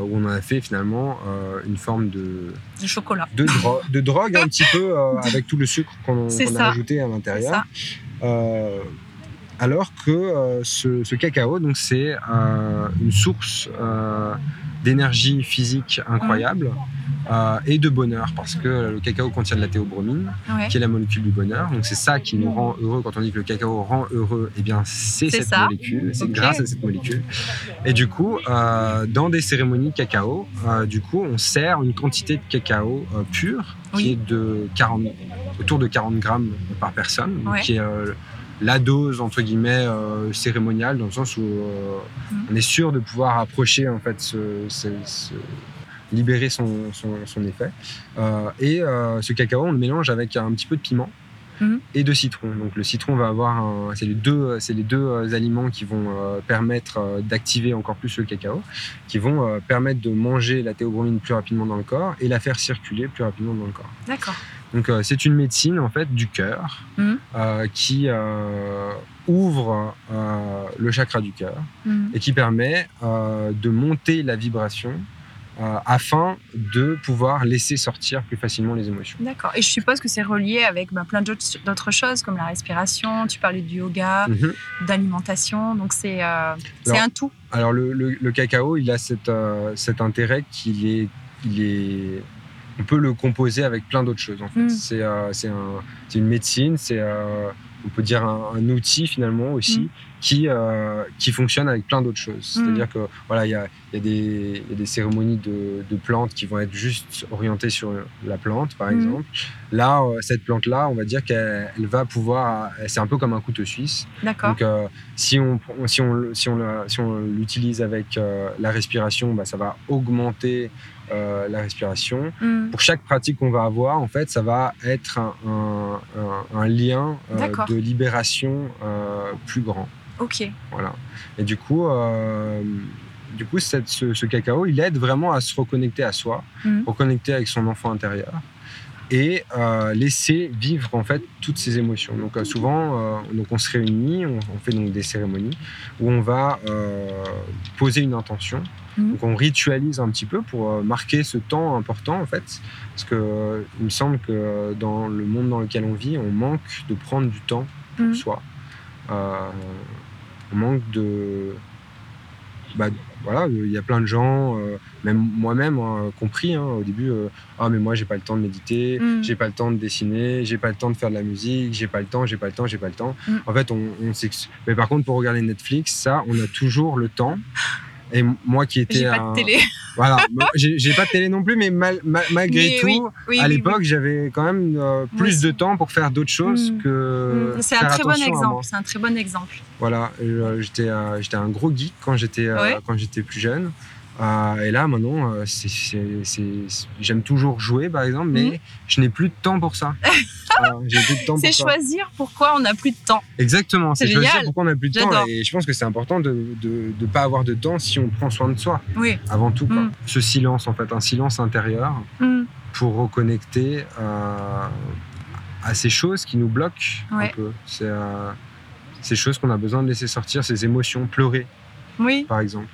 [SPEAKER 2] où on en a fait finalement une forme de,
[SPEAKER 1] chocolat.
[SPEAKER 2] de, dro- de drogue un petit peu avec tout le sucre qu'on a ajouté à l'intérieur. Alors que euh, ce, ce cacao, donc c'est euh, une source euh, d'énergie physique incroyable euh, et de bonheur parce que le cacao contient de la théobromine,
[SPEAKER 1] Ouais.
[SPEAKER 2] qui est la molécule du bonheur. Donc c'est ça qui nous rend heureux quand on dit que le cacao rend heureux. Eh bien, c'est cette
[SPEAKER 1] ça.
[SPEAKER 2] molécule, c'est grâce à cette molécule. Et du coup, euh, dans des cérémonies cacao, euh, du coup, on sert une quantité de cacao pur qui
[SPEAKER 1] Oui.
[SPEAKER 2] est de 40, autour de 40 grammes par personne, donc qui est la dose entre guillemets euh, cérémoniale dans le sens où euh,
[SPEAKER 1] Mhm.
[SPEAKER 2] on est sûr de pouvoir approcher en fait ce, ce- ce- libérer son, son, son effet. Euh, et ce cacao, on le mélange avec un petit peu de piment.
[SPEAKER 1] Mhm.
[SPEAKER 2] Et de citron. Donc le citron va avoir, un- c'est les deux, c'est les deux aliments qui vont permettre d'activer encore plus le cacao, qui vont permettre de manger la théobromine plus rapidement dans le corps et la faire circuler plus rapidement dans le corps.
[SPEAKER 1] D'accord.
[SPEAKER 2] Donc euh, c'est une médecine en fait du cœur
[SPEAKER 1] Mhm.
[SPEAKER 2] euh, qui euh, ouvre le chakra du cœur
[SPEAKER 1] Mhm.
[SPEAKER 2] et qui permet de monter la vibration afin de pouvoir laisser sortir plus facilement les émotions.
[SPEAKER 1] D'accord. Et je suppose que c'est relié avec bah, plein d'autres choses comme la respiration. Tu parlais du yoga,
[SPEAKER 2] Mhm.
[SPEAKER 1] d'alimentation. Donc c'est un tout.
[SPEAKER 2] Alors le, le- le cacao, il a cet, cet intérêt qu'il est, il est, on peut le composer avec plein d'autres choses. En fait.
[SPEAKER 1] Mm.
[SPEAKER 2] C'est euh, c'est un- c'est une médecine, c'est euh, on peut dire un, un outil finalement aussi
[SPEAKER 1] Mm.
[SPEAKER 2] qui, euh, qui fonctionne avec plein d'autres choses.
[SPEAKER 1] Mm.
[SPEAKER 2] C'est-à-dire que voilà, il y a, il y, a des- il y a des cérémonies de, de plantes qui vont être juste orientées sur la plante, par exemple. Là, cette plante-là, on va dire qu'elle elle va pouvoir, c'est un peu comme un couteau suisse. Donc, si on, si on, si on, le- si on l'utilise avec la respiration, bah, ça va augmenter euh, la respiration.
[SPEAKER 1] Mhm.
[SPEAKER 2] Pour chaque pratique qu'on va avoir, en fait, ça va être un, un- un- un lien euh, de libération euh, plus grand.
[SPEAKER 1] Ok.
[SPEAKER 2] Voilà. Et du coup, du coup cette- ce, ce cacao, il aide vraiment à se reconnecter à soi,
[SPEAKER 1] Mhm.
[SPEAKER 2] reconnecter avec son enfant intérieur et euh, laisser vivre en fait toutes ses émotions. Donc euh, souvent, euh, donc on se réunit, on, on fait donc des cérémonies où on va poser une intention.
[SPEAKER 1] Mhm.
[SPEAKER 2] Donc on ritualise un petit peu pour marquer ce temps important en fait, parce que il me semble que dans le monde dans lequel on vit, on manque de prendre du temps pour
[SPEAKER 1] Mhm.
[SPEAKER 2] soi. On manque de bah, voilà, il y a plein de gens, euh, même moi-même hein, compris hein, au début. euh, ah mais moi j'ai pas le temps de méditer,
[SPEAKER 1] Mm.
[SPEAKER 2] j'ai pas le temps de dessiner, j'ai pas le temps de faire de la musique, j'ai pas le temps, j'ai pas le temps, j'ai pas le temps.
[SPEAKER 1] Mm.
[SPEAKER 2] En fait, on, on Mais par contre, pour regarder Netflix, ça, on a toujours le temps. Et moi qui étais
[SPEAKER 1] J'ai pas de télé.
[SPEAKER 2] Voilà, j'ai pas de télé non plus, mais mal- ma- malgré
[SPEAKER 1] Mais
[SPEAKER 2] tout,
[SPEAKER 1] oui, oui,
[SPEAKER 2] à
[SPEAKER 1] oui,
[SPEAKER 2] l'époque, j'avais quand même euh, plus de temps pour faire d'autres choses
[SPEAKER 1] Mm.
[SPEAKER 2] que.
[SPEAKER 1] Mm. C'est un très bon exemple. C'est un très bon exemple.
[SPEAKER 2] Voilà, euh, j'étais euh, j'étais un gros geek quand j'étais
[SPEAKER 1] Ouais.
[SPEAKER 2] quand j'étais plus jeune. Euh, et là, maintenant, euh, c'est- c'est- c'est- j'aime toujours jouer, par exemple, mais
[SPEAKER 1] Mhm.
[SPEAKER 2] je n'ai plus de temps pour ça. Voilà, J'ai plus de temps pour
[SPEAKER 1] C'est
[SPEAKER 2] ça.
[SPEAKER 1] choisir pourquoi on n'a plus de temps.
[SPEAKER 2] Exactement,
[SPEAKER 1] C'est
[SPEAKER 2] c'est choisir
[SPEAKER 1] génial.
[SPEAKER 2] pourquoi on n'a plus de temps.
[SPEAKER 1] J'adore.
[SPEAKER 2] Et je pense que c'est important de ne pas avoir de temps si on prend soin de soi,
[SPEAKER 1] Oui.
[SPEAKER 2] avant tout. quoi.
[SPEAKER 1] Mhm.
[SPEAKER 2] Ce silence, en fait, un silence intérieur
[SPEAKER 1] Mm.
[SPEAKER 2] pour reconnecter euh, à ces choses qui nous bloquent un
[SPEAKER 1] Ouais.
[SPEAKER 2] peu. C'est euh, ces choses qu'on a besoin de laisser sortir, ces émotions, pleurer,
[SPEAKER 1] Oui.
[SPEAKER 2] par exemple.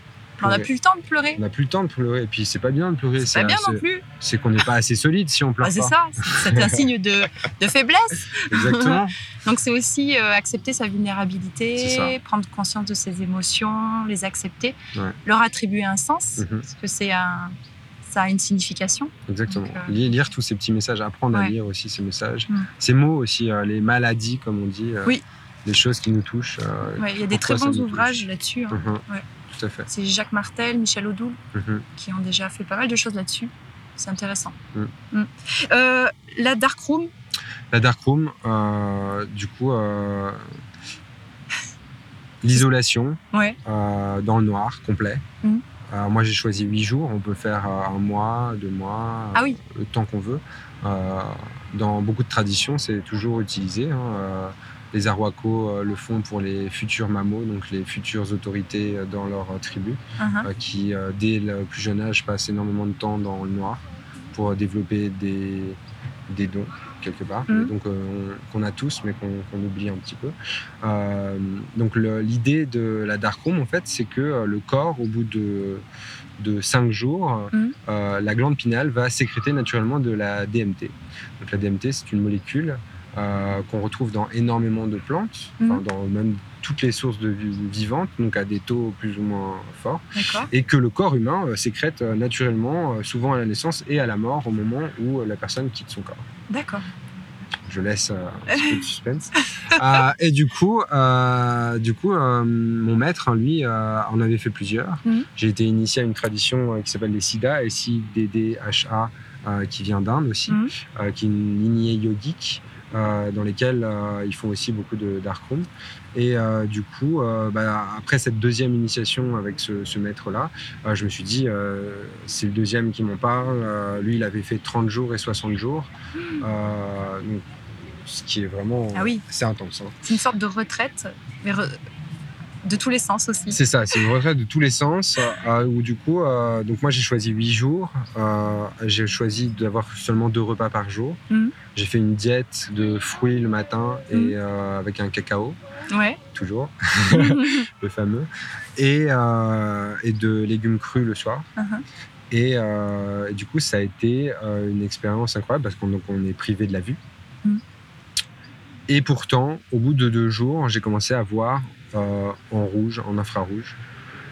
[SPEAKER 1] On n'a plus le temps de pleurer.
[SPEAKER 2] On n'a plus le temps de pleurer. Et puis, c'est pas bien de pleurer.
[SPEAKER 1] C'est pas bien non plus.
[SPEAKER 2] C'est qu'on n'est pas assez solide si on pleure
[SPEAKER 1] Ah, c'est ça. C'est un signe de, de faiblesse.
[SPEAKER 2] Exactement.
[SPEAKER 1] Donc c'est aussi euh, accepter sa vulnérabilité, prendre conscience de ses émotions, les accepter,
[SPEAKER 2] Ouais.
[SPEAKER 1] leur attribuer un sens,
[SPEAKER 2] Mhm.
[SPEAKER 1] parce que c'est un, ça a une signification.
[SPEAKER 2] Exactement.
[SPEAKER 1] Donc, euh,
[SPEAKER 2] Lire, tous ces petits messages, apprendre à lire aussi ces messages.
[SPEAKER 1] Mm.
[SPEAKER 2] Ces mots aussi, euh, les maladies, comme on dit.
[SPEAKER 1] Oui.
[SPEAKER 2] Les choses qui nous touchent. euh,
[SPEAKER 1] Ouais, il y a des très bons ouvrages là-dessus. hein.
[SPEAKER 2] Mhm.
[SPEAKER 1] Ouais. C'est Jacques Martel, Michel Odoul,
[SPEAKER 2] Mhm.
[SPEAKER 1] qui ont déjà fait pas mal de choses là-dessus. C'est intéressant.
[SPEAKER 2] Mm.
[SPEAKER 1] Mm. Euh, la Dark Room,
[SPEAKER 2] La Dark Room, euh, du coup, euh, l'isolation
[SPEAKER 1] Ouais.
[SPEAKER 2] dans le noir complet. Euh, moi, j'ai choisi huit jours. On peut faire un mois, deux mois,
[SPEAKER 1] Ah oui.
[SPEAKER 2] le temps qu'on veut. Dans beaucoup de traditions, c'est toujours utilisé. hein. Les Arwako euh, le font pour les futurs mamos, donc les futures autorités euh, dans leur euh, tribu,
[SPEAKER 1] Uh-huh.
[SPEAKER 2] qui, dès le plus jeune âge, passent énormément de temps dans le noir pour développer des, des dons, quelque part. Et donc euh, on- qu'on a tous, mais qu'on oublie un petit peu. Euh, donc l'idée de la dark room, en fait, c'est que euh, le corps, au bout de, de 5 jours, euh, la glande pinale va sécréter naturellement de la DMT. Donc la DMT, c'est une molécule euh, qu'on retrouve dans énormément de plantes,
[SPEAKER 1] Mhm.
[SPEAKER 2] dans même toutes les sources de vivantes, donc à des taux plus ou moins forts, et que le corps humain euh, sécrète euh, naturellement, souvent à la naissance et à la mort, au moment où la personne quitte son corps.
[SPEAKER 1] D'accord.
[SPEAKER 2] Je laisse un petit peu de suspense. Et du coup, du coup mon maître, hein, lui, en avait fait plusieurs.
[SPEAKER 1] Mhm.
[SPEAKER 2] J'ai été initié à une tradition qui s'appelle les Siddha, S-I-D-D-H-A, qui vient d'Inde aussi,
[SPEAKER 1] Mhm.
[SPEAKER 2] qui est une lignée yogique. Euh, dans lesquelles euh, ils font aussi beaucoup de dark room. Et euh, du coup, bah, après cette deuxième initiation avec ce, ce maître-là, je me suis dit, c'est le deuxième qui m'en parle. Lui, il avait fait 30 jours et 60 jours. Donc, ce qui est vraiment
[SPEAKER 1] Ah oui.
[SPEAKER 2] c'est intense. hein.
[SPEAKER 1] C'est une sorte de retraite, mais re- de tous les sens aussi.
[SPEAKER 2] C'est ça, c'est une retraite de tous les sens. euh, où du coup, euh, donc moi j'ai choisi 8 jours. euh, j'ai choisi d'avoir seulement deux repas par jour.
[SPEAKER 1] Mhm.
[SPEAKER 2] J'ai fait une diète de fruits le matin et euh, avec un cacao,
[SPEAKER 1] Ouais.
[SPEAKER 2] toujours, le fameux, et, euh, et de légumes crus le soir.
[SPEAKER 1] Uh-huh.
[SPEAKER 2] Et, euh, et du coup, ça a été euh, une expérience incroyable parce qu'on on est privé de la vue.
[SPEAKER 1] Mhm.
[SPEAKER 2] Et pourtant, au bout de deux jours, j'ai commencé à voir euh, en rouge, en infrarouge,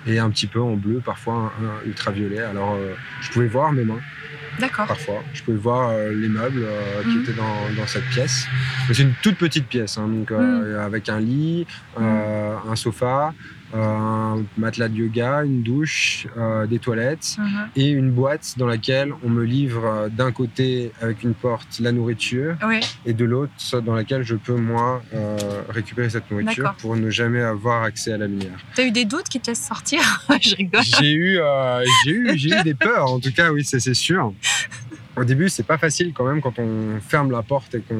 [SPEAKER 2] et un petit peu en bleu, parfois un, ultraviolet. Alors, euh, je pouvais voir mes mains,
[SPEAKER 1] D'accord.
[SPEAKER 2] parfois. Je pouvais voir euh, les meubles euh, qui
[SPEAKER 1] Mhm.
[SPEAKER 2] étaient dans, dans cette pièce. C'est une toute petite pièce, hein, donc euh, avec un lit, euh, un sofa, euh, un matelas de yoga, une douche, euh, des toilettes
[SPEAKER 1] Mhm.
[SPEAKER 2] et une boîte dans laquelle on me livre euh, d'un côté avec une porte la nourriture et de l'autre dans laquelle je peux moi euh, récupérer cette nourriture
[SPEAKER 1] D'accord.
[SPEAKER 2] pour ne jamais avoir accès à la lumière.
[SPEAKER 1] T'as eu des doutes qui te laissent sortir Je rigole.
[SPEAKER 2] J'ai eu, euh, j'ai eu, j'ai eu des peurs en tout cas oui c'est c'est sûr. Au début c'est pas facile quand même quand on ferme la porte et qu'on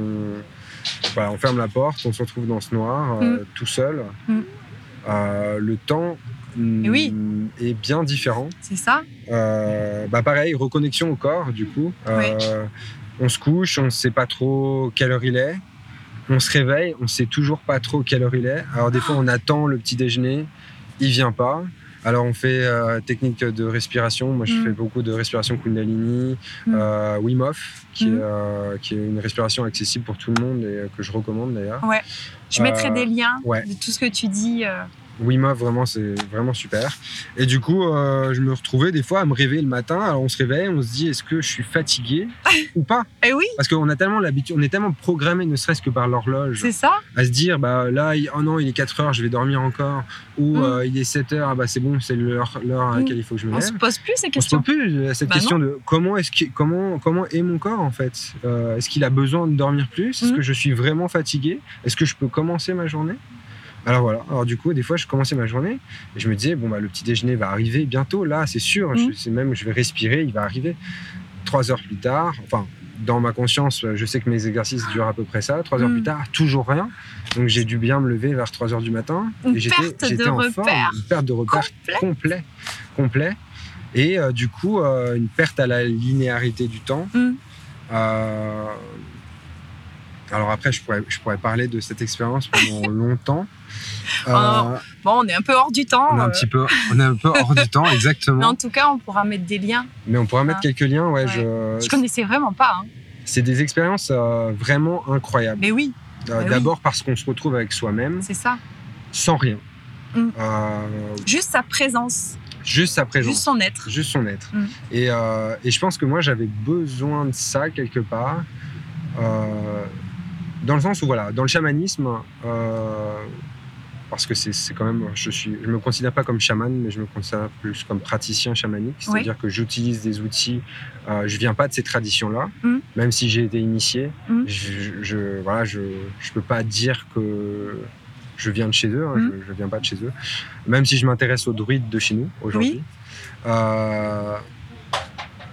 [SPEAKER 2] voilà, on ferme la porte, on se retrouve dans ce noir euh, tout seul.
[SPEAKER 1] Mm.
[SPEAKER 2] Euh, le temps
[SPEAKER 1] oui.
[SPEAKER 2] mm, est bien différent.
[SPEAKER 1] C'est ça
[SPEAKER 2] Euh, bah pareil, reconnexion au corps, du coup. Euh, On se couche, on ne sait pas trop quelle heure il est. On se réveille, on ne sait toujours pas trop quelle heure il est. Alors des fois, on attend le petit déjeuner, il vient pas. Alors on fait euh, technique de respiration. Moi, je
[SPEAKER 1] Mm.
[SPEAKER 2] fais beaucoup de respiration Kundalini,
[SPEAKER 1] Mm.
[SPEAKER 2] euh, Wim Hof, qui, est, qui est une respiration accessible pour tout le monde et que je recommande d'ailleurs.
[SPEAKER 1] Je mettrai des liens
[SPEAKER 2] ouais.
[SPEAKER 1] de tout ce que tu dis.
[SPEAKER 2] Wim Hof, vraiment, c'est vraiment super. Et du coup, euh, je me retrouvais des fois à me réveiller le matin. Alors, on se réveille, on se dit, est-ce que je suis fatigué ou pas?
[SPEAKER 1] Eh oui,
[SPEAKER 2] Parce qu'on a tellement l'habitude, on est tellement programmé, ne serait-ce que par l'horloge,
[SPEAKER 1] c'est ça.
[SPEAKER 2] à se dire, bah là, il- oh non, il est 4 heures, je vais dormir encore. Ou
[SPEAKER 1] Mm.
[SPEAKER 2] euh, il est 7 heures, ah bah c'est bon, c'est l'heure l'heure à
[SPEAKER 1] Mm.
[SPEAKER 2] laquelle il faut que je me
[SPEAKER 1] On
[SPEAKER 2] lève.
[SPEAKER 1] se pose plus ces
[SPEAKER 2] On se
[SPEAKER 1] questions.
[SPEAKER 2] pose plus euh, cette
[SPEAKER 1] Bah
[SPEAKER 2] question de comment est-ce qu'il- comment comment est mon corps en fait? Euh, Est-ce qu'il a besoin de dormir plus? Est-ce
[SPEAKER 1] Mhm.
[SPEAKER 2] que je suis vraiment fatigué? Est-ce que je peux commencer ma journée? Alors voilà. Alors du coup, des fois, je commençais ma journée et je me disais bon bah le petit déjeuner va arriver bientôt. Là, c'est sûr.
[SPEAKER 1] Mhm.
[SPEAKER 2] Je sais même je vais respirer, il va arriver. Trois heures plus tard, enfin. Dans ma conscience, je sais que mes exercices durent à peu près ça. Trois heures
[SPEAKER 1] Mhm.
[SPEAKER 2] plus tard, toujours rien. Donc j'ai dû bien me lever vers 3 heures du matin.
[SPEAKER 1] Une
[SPEAKER 2] et j'étais
[SPEAKER 1] perte de
[SPEAKER 2] j'étais en forme. Une perte de repères
[SPEAKER 1] Complet.
[SPEAKER 2] complet, complet. Et euh, du coup, euh, une perte à la linéarité du temps. Euh, alors après, je pourrais, je pourrais parler de cette expérience pendant longtemps. Euh,
[SPEAKER 1] Oh, Bon, on est un peu hors du temps.
[SPEAKER 2] on est un
[SPEAKER 1] euh,
[SPEAKER 2] petit peu, on est un peu hors du temps,
[SPEAKER 1] mais
[SPEAKER 2] exactement.
[SPEAKER 1] en tout cas, on pourra mettre des liens.
[SPEAKER 2] Mais on pourra mettre
[SPEAKER 1] Ah.
[SPEAKER 2] quelques liens. Ouais,
[SPEAKER 1] Ouais.
[SPEAKER 2] je-
[SPEAKER 1] Je connaissais vraiment pas. hein.
[SPEAKER 2] c'est des expériences euh, vraiment incroyables.
[SPEAKER 1] Mais oui,
[SPEAKER 2] Euh. D'abord parce qu'on se retrouve avec soi-même,
[SPEAKER 1] c'est ça.
[SPEAKER 2] sans rien.
[SPEAKER 1] Mm.
[SPEAKER 2] Euh,
[SPEAKER 1] Juste sa présence,
[SPEAKER 2] juste sa présence.
[SPEAKER 1] juste son être.
[SPEAKER 2] juste son être.
[SPEAKER 1] Mm.
[SPEAKER 2] Et, euh, et je pense que moi, j'avais besoin de ça quelque part. Dans le sens où, voilà, dans le chamanisme, euh, parce que c'est quand même, je suis, je me considère pas comme chaman, mais je me considère plus comme praticien chamanique, c'est-à-dire que j'utilise des outils. Euh, je viens pas de ces traditions-là,
[SPEAKER 1] Mm.
[SPEAKER 2] même si j'ai été initié.
[SPEAKER 1] Mm.
[SPEAKER 2] Je, je, voilà, je, je peux pas dire que je viens de chez eux, hein,
[SPEAKER 1] Mhm.
[SPEAKER 2] je, je viens pas de chez eux. Même si je m'intéresse aux druides de chez nous aujourd'hui. Euh,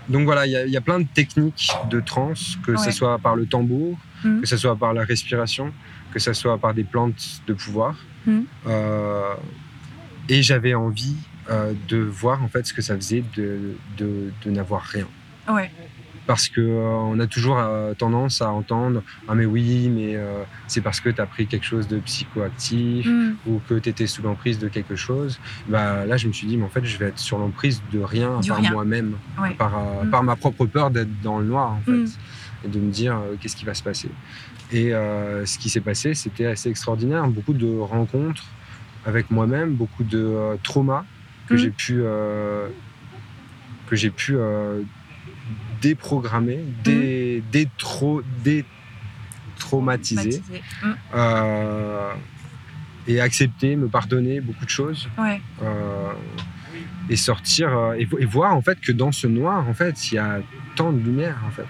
[SPEAKER 2] donc voilà, il y, a- il y a plein de techniques de trance, que ce soit par le tambour,
[SPEAKER 1] Mhm.
[SPEAKER 2] que ce soit par la respiration, que ce soit par des plantes de pouvoir.
[SPEAKER 1] Mhm.
[SPEAKER 2] Euh, et j'avais envie euh, de voir en fait ce que ça faisait de, de, de n'avoir rien
[SPEAKER 1] Ouais.
[SPEAKER 2] parce que euh, on a toujours tendance à entendre ah mais oui mais c'est parce que tu as pris quelque chose de psychoactif
[SPEAKER 1] Mm.
[SPEAKER 2] ou que tu étais sous l'emprise de quelque chose bah là je me suis dit mais en fait je vais être sur l'emprise de rien
[SPEAKER 1] Du
[SPEAKER 2] par
[SPEAKER 1] rien.
[SPEAKER 2] moi-même
[SPEAKER 1] Ouais.
[SPEAKER 2] par,
[SPEAKER 1] Mm.
[SPEAKER 2] par ma propre peur d'être dans le noir en fait
[SPEAKER 1] Mm.
[SPEAKER 2] Et de me dire euh, qu'est-ce qui va se passer et euh, ce qui s'est passé c'était assez extraordinaire beaucoup de rencontres avec moi-même beaucoup de euh, traumas que
[SPEAKER 1] Mm.
[SPEAKER 2] j'ai pu que j'ai pu déprogrammer, dé, détro, détraumatiser.
[SPEAKER 1] Mm.
[SPEAKER 2] euh, et accepter, me pardonner beaucoup de choses
[SPEAKER 1] Ouais.
[SPEAKER 2] euh, et sortir euh, et, et voir en fait que dans ce noir en fait il y a tant de lumière en fait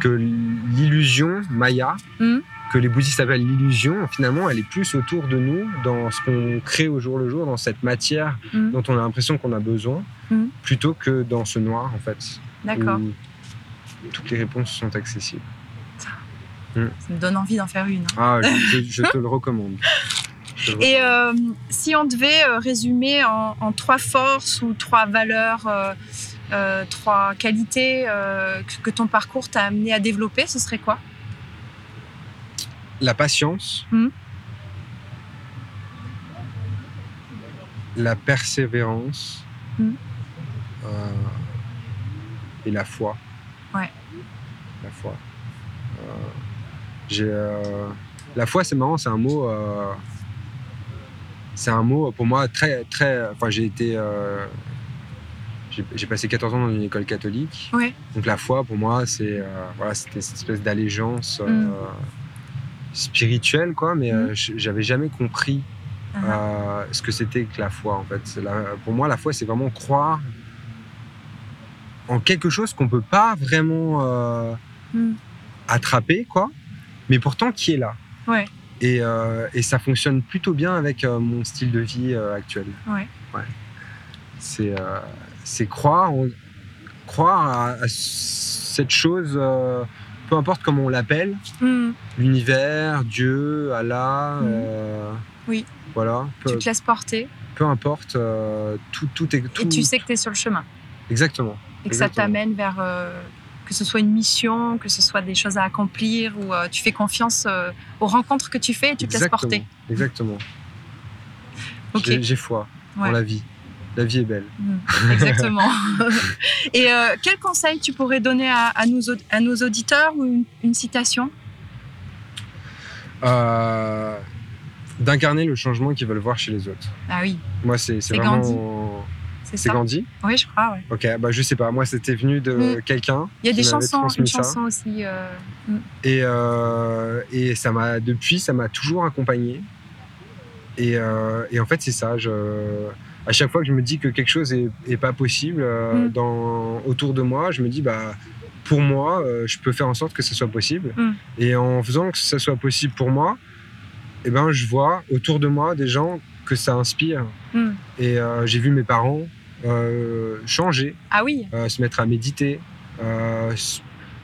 [SPEAKER 2] que l'illusion maya
[SPEAKER 1] Mhm.
[SPEAKER 2] que les bouddhistes appellent l'illusion finalement elle est plus autour de nous dans ce qu'on crée au jour le jour dans cette matière
[SPEAKER 1] Mhm.
[SPEAKER 2] dont on a l'impression qu'on a besoin
[SPEAKER 1] Mhm.
[SPEAKER 2] plutôt que dans ce noir en fait
[SPEAKER 1] D'accord.
[SPEAKER 2] toutes les réponses sont accessibles
[SPEAKER 1] Ça me donne envie d'en faire une. hein.
[SPEAKER 2] ah je, je te le recommande Je te le
[SPEAKER 1] Et
[SPEAKER 2] recommande.
[SPEAKER 1] euh, si on devait euh, résumer en, en trois forces ou trois valeurs, euh, euh, trois qualités euh, que, que ton parcours t'a amené à développer, ce serait quoi?
[SPEAKER 2] La patience
[SPEAKER 1] Mhm.
[SPEAKER 2] la persévérance
[SPEAKER 1] Mhm.
[SPEAKER 2] euh, et la foi
[SPEAKER 1] Ouais.
[SPEAKER 2] la foi j'ai la foi c'est marrant c'est un mot c'est un mot pour moi très très enfin j'ai été euh, j'ai passé 14 ans dans une école catholique
[SPEAKER 1] Ouais.
[SPEAKER 2] donc la foi pour moi c'est euh, voilà c'était cette espèce d'allégeance euh,
[SPEAKER 1] Mm.
[SPEAKER 2] spirituelle quoi mais euh,
[SPEAKER 1] Mm.
[SPEAKER 2] j- j'avais jamais compris
[SPEAKER 1] Ah,
[SPEAKER 2] euh, ce que c'était que la foi en fait la- pour moi la foi c'est vraiment croire en quelque chose qu'on peut pas vraiment euh,
[SPEAKER 1] Mm.
[SPEAKER 2] attraper quoi mais pourtant qui est là
[SPEAKER 1] Ouais.
[SPEAKER 2] et, euh, et ça fonctionne plutôt bien avec euh, mon style de vie euh, actuel
[SPEAKER 1] Ouais.
[SPEAKER 2] c'est euh, c'est croire croire à, à cette chose euh, peu importe comment on l'appelle
[SPEAKER 1] Mm.
[SPEAKER 2] l'univers Dieu Allah
[SPEAKER 1] Mhm.
[SPEAKER 2] euh,
[SPEAKER 1] Oui.
[SPEAKER 2] voilà peu,
[SPEAKER 1] Tu te laisses porter
[SPEAKER 2] peu importe euh, tout tout est tout
[SPEAKER 1] et tu sais que tu es sur le chemin
[SPEAKER 2] exactement
[SPEAKER 1] et que ça t'amène vers que ce soit une mission, que ce soit des choses à accomplir ou tu fais confiance aux rencontres que tu fais et tu te laisses porter.
[SPEAKER 2] exactement
[SPEAKER 1] Ok.
[SPEAKER 2] j'ai j'ai foi
[SPEAKER 1] Ouais.
[SPEAKER 2] en la vie la vie est belle
[SPEAKER 1] Mm, Exactement. Et euh, quel conseil tu pourrais donner à, à nos, aud- à nos auditeurs ou une, une citation?
[SPEAKER 2] Euh, d'incarner le changement qu'ils veulent voir chez les autres
[SPEAKER 1] Ah oui,
[SPEAKER 2] moi c'est vraiment
[SPEAKER 1] c'est
[SPEAKER 2] c'est. Gandhi?
[SPEAKER 1] Oui, je crois. Ouais.
[SPEAKER 2] ok bah je sais pas moi c'était venu de
[SPEAKER 1] Mm.
[SPEAKER 2] quelqu'un
[SPEAKER 1] Il y a des chansons, une
[SPEAKER 2] ça.
[SPEAKER 1] chanson aussi. euh,
[SPEAKER 2] Et, euh, et ça m'a depuis, ça m'a toujours accompagné. Et, euh, et en fait, c'est ça. Je, à chaque fois que je me dis que quelque chose est, est pas possible euh,
[SPEAKER 1] Mm.
[SPEAKER 2] dans, autour de moi, je me dis bah pour moi, euh, je peux faire en sorte que ce soit possible.
[SPEAKER 1] Mm.
[SPEAKER 2] Et en faisant que ça soit possible pour moi, eh ben je vois autour de moi des gens que ça inspire.
[SPEAKER 1] Mm.
[SPEAKER 2] Et euh, j'ai vu mes parents changer
[SPEAKER 1] Ah oui,
[SPEAKER 2] se mettre à méditer.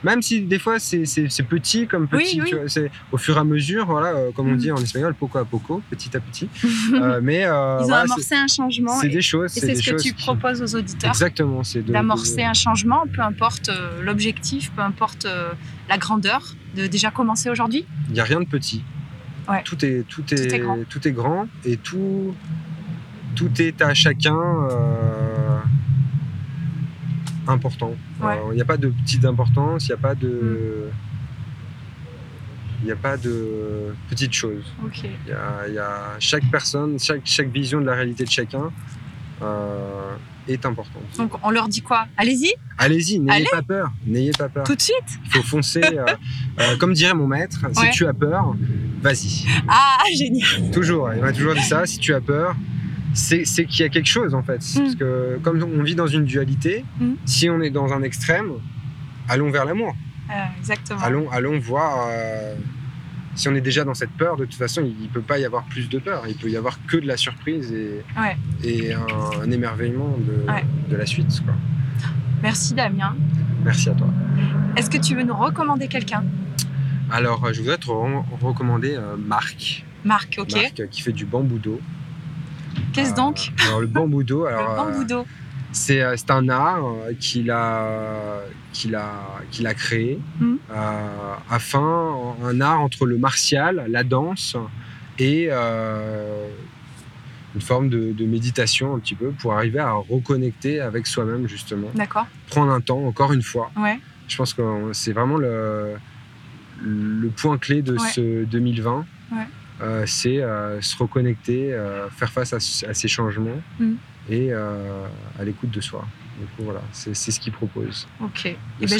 [SPEAKER 2] Même si des fois c'est petit comme petit,
[SPEAKER 1] oui.
[SPEAKER 2] tu vois, c'est au fur et à mesure, voilà, euh, comme on
[SPEAKER 1] Mm.
[SPEAKER 2] dit en espagnol, poco a poco, petit à petit. Euh, mais euh,
[SPEAKER 1] ils ont
[SPEAKER 2] voilà,
[SPEAKER 1] amorcé un changement.
[SPEAKER 2] c'est
[SPEAKER 1] et
[SPEAKER 2] des choses.
[SPEAKER 1] et c'est ce que tu
[SPEAKER 2] qui-
[SPEAKER 1] proposes aux auditeurs
[SPEAKER 2] Exactement, c'est
[SPEAKER 1] d'amorcer
[SPEAKER 2] de-
[SPEAKER 1] un changement, peu importe euh, l'objectif, peu importe la grandeur, de déjà commencer aujourd'hui?
[SPEAKER 2] Il n'y a rien de petit.
[SPEAKER 1] Ouais.
[SPEAKER 2] Tout est tout est,
[SPEAKER 1] est grand.
[SPEAKER 2] tout est grand et tout tout est à chacun euh, important.
[SPEAKER 1] Ouais.
[SPEAKER 2] Il n'y a pas de petite importance, il n'y a pas de il n'y a pas de petites choses.
[SPEAKER 1] Ok.
[SPEAKER 2] Il y a, il y a- chaque personne, chaque, chaque vision de la réalité de chacun euh, est importante.
[SPEAKER 1] Donc on leur dit quoi? Allez-y,
[SPEAKER 2] Allez-y, n'ayez
[SPEAKER 1] Allez.
[SPEAKER 2] pas peur, n'ayez pas peur.
[SPEAKER 1] tout de suite.
[SPEAKER 2] Il faut foncer. euh, euh, comme dirait mon maître,
[SPEAKER 1] Ouais.
[SPEAKER 2] si tu as peur, vas-y.
[SPEAKER 1] Ah génial.
[SPEAKER 2] Toujours, il m'a toujours dit ça. Si tu as peur, c'est qu'il y a quelque chose en fait. Parce que comme on vit dans une dualité,
[SPEAKER 1] Mm.
[SPEAKER 2] si on est dans un extrême, allons vers l'amour.
[SPEAKER 1] Euh, exactement.
[SPEAKER 2] Allons, allons voir euh, si on est déjà dans cette peur, de toute façon, il ne peut pas y avoir plus de peur. Il peut y avoir que de la surprise et,
[SPEAKER 1] Ouais.
[SPEAKER 2] et un, un émerveillement de,
[SPEAKER 1] Ouais.
[SPEAKER 2] de la suite. quoi.
[SPEAKER 1] Merci Damien.
[SPEAKER 2] Merci à toi.
[SPEAKER 1] Est-ce que tu veux nous recommander quelqu'un?
[SPEAKER 2] Alors, euh, je voudrais te re- recommander euh, Marc.
[SPEAKER 1] Marc, ok.
[SPEAKER 2] Marc qui fait du bambou d'eau.
[SPEAKER 1] Qu'est-ce
[SPEAKER 2] Euh,
[SPEAKER 1] donc
[SPEAKER 2] Alors, le bambou d'eau,
[SPEAKER 1] Le
[SPEAKER 2] alors,
[SPEAKER 1] bambou
[SPEAKER 2] euh,
[SPEAKER 1] d'eau.
[SPEAKER 2] c'est euh, c'est un art euh, qu'il a, qu'il a, qu'il a créé euh, afin, un art entre le martial, la danse et euh, une forme de, de méditation un petit peu pour arriver à reconnecter avec soi-même justement.
[SPEAKER 1] D'accord.
[SPEAKER 2] Prendre un temps, encore une fois.
[SPEAKER 1] Ouais.
[SPEAKER 2] Je pense que c'est vraiment le, le point clé de
[SPEAKER 1] Ouais.
[SPEAKER 2] ce 2020. Euh, c'est euh, se reconnecter, euh, faire face à, à ces changements
[SPEAKER 1] Mhm.
[SPEAKER 2] et euh, à l'écoute de soi. Donc voilà, c'est ce qu'il propose.
[SPEAKER 1] Ok. Eh ben,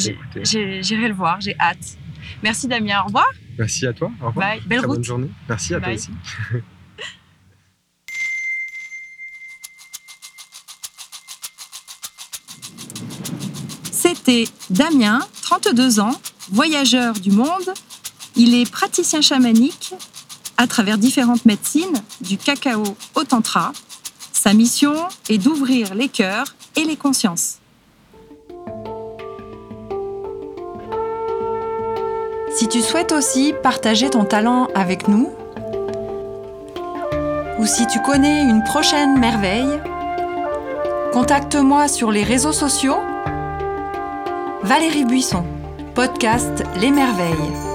[SPEAKER 1] J'irai le voir, j'ai hâte. Merci Damien, au revoir.
[SPEAKER 2] Merci à toi. Au revoir.
[SPEAKER 1] Bye. Belle
[SPEAKER 2] Très
[SPEAKER 1] route.
[SPEAKER 2] bonne journée. Merci à
[SPEAKER 1] Bye.
[SPEAKER 2] toi aussi.
[SPEAKER 1] C'était Damien, 32 ans, voyageur du monde. Il est praticien chamanique à travers différentes médecines, du cacao au tantra. Sa mission est d'ouvrir les cœurs et les consciences.
[SPEAKER 3] Si tu souhaites aussi partager ton talent avec nous, ou si tu connais une prochaine merveille, contacte-moi sur les réseaux sociaux. Valérie Buisson, podcast Les Merveilles.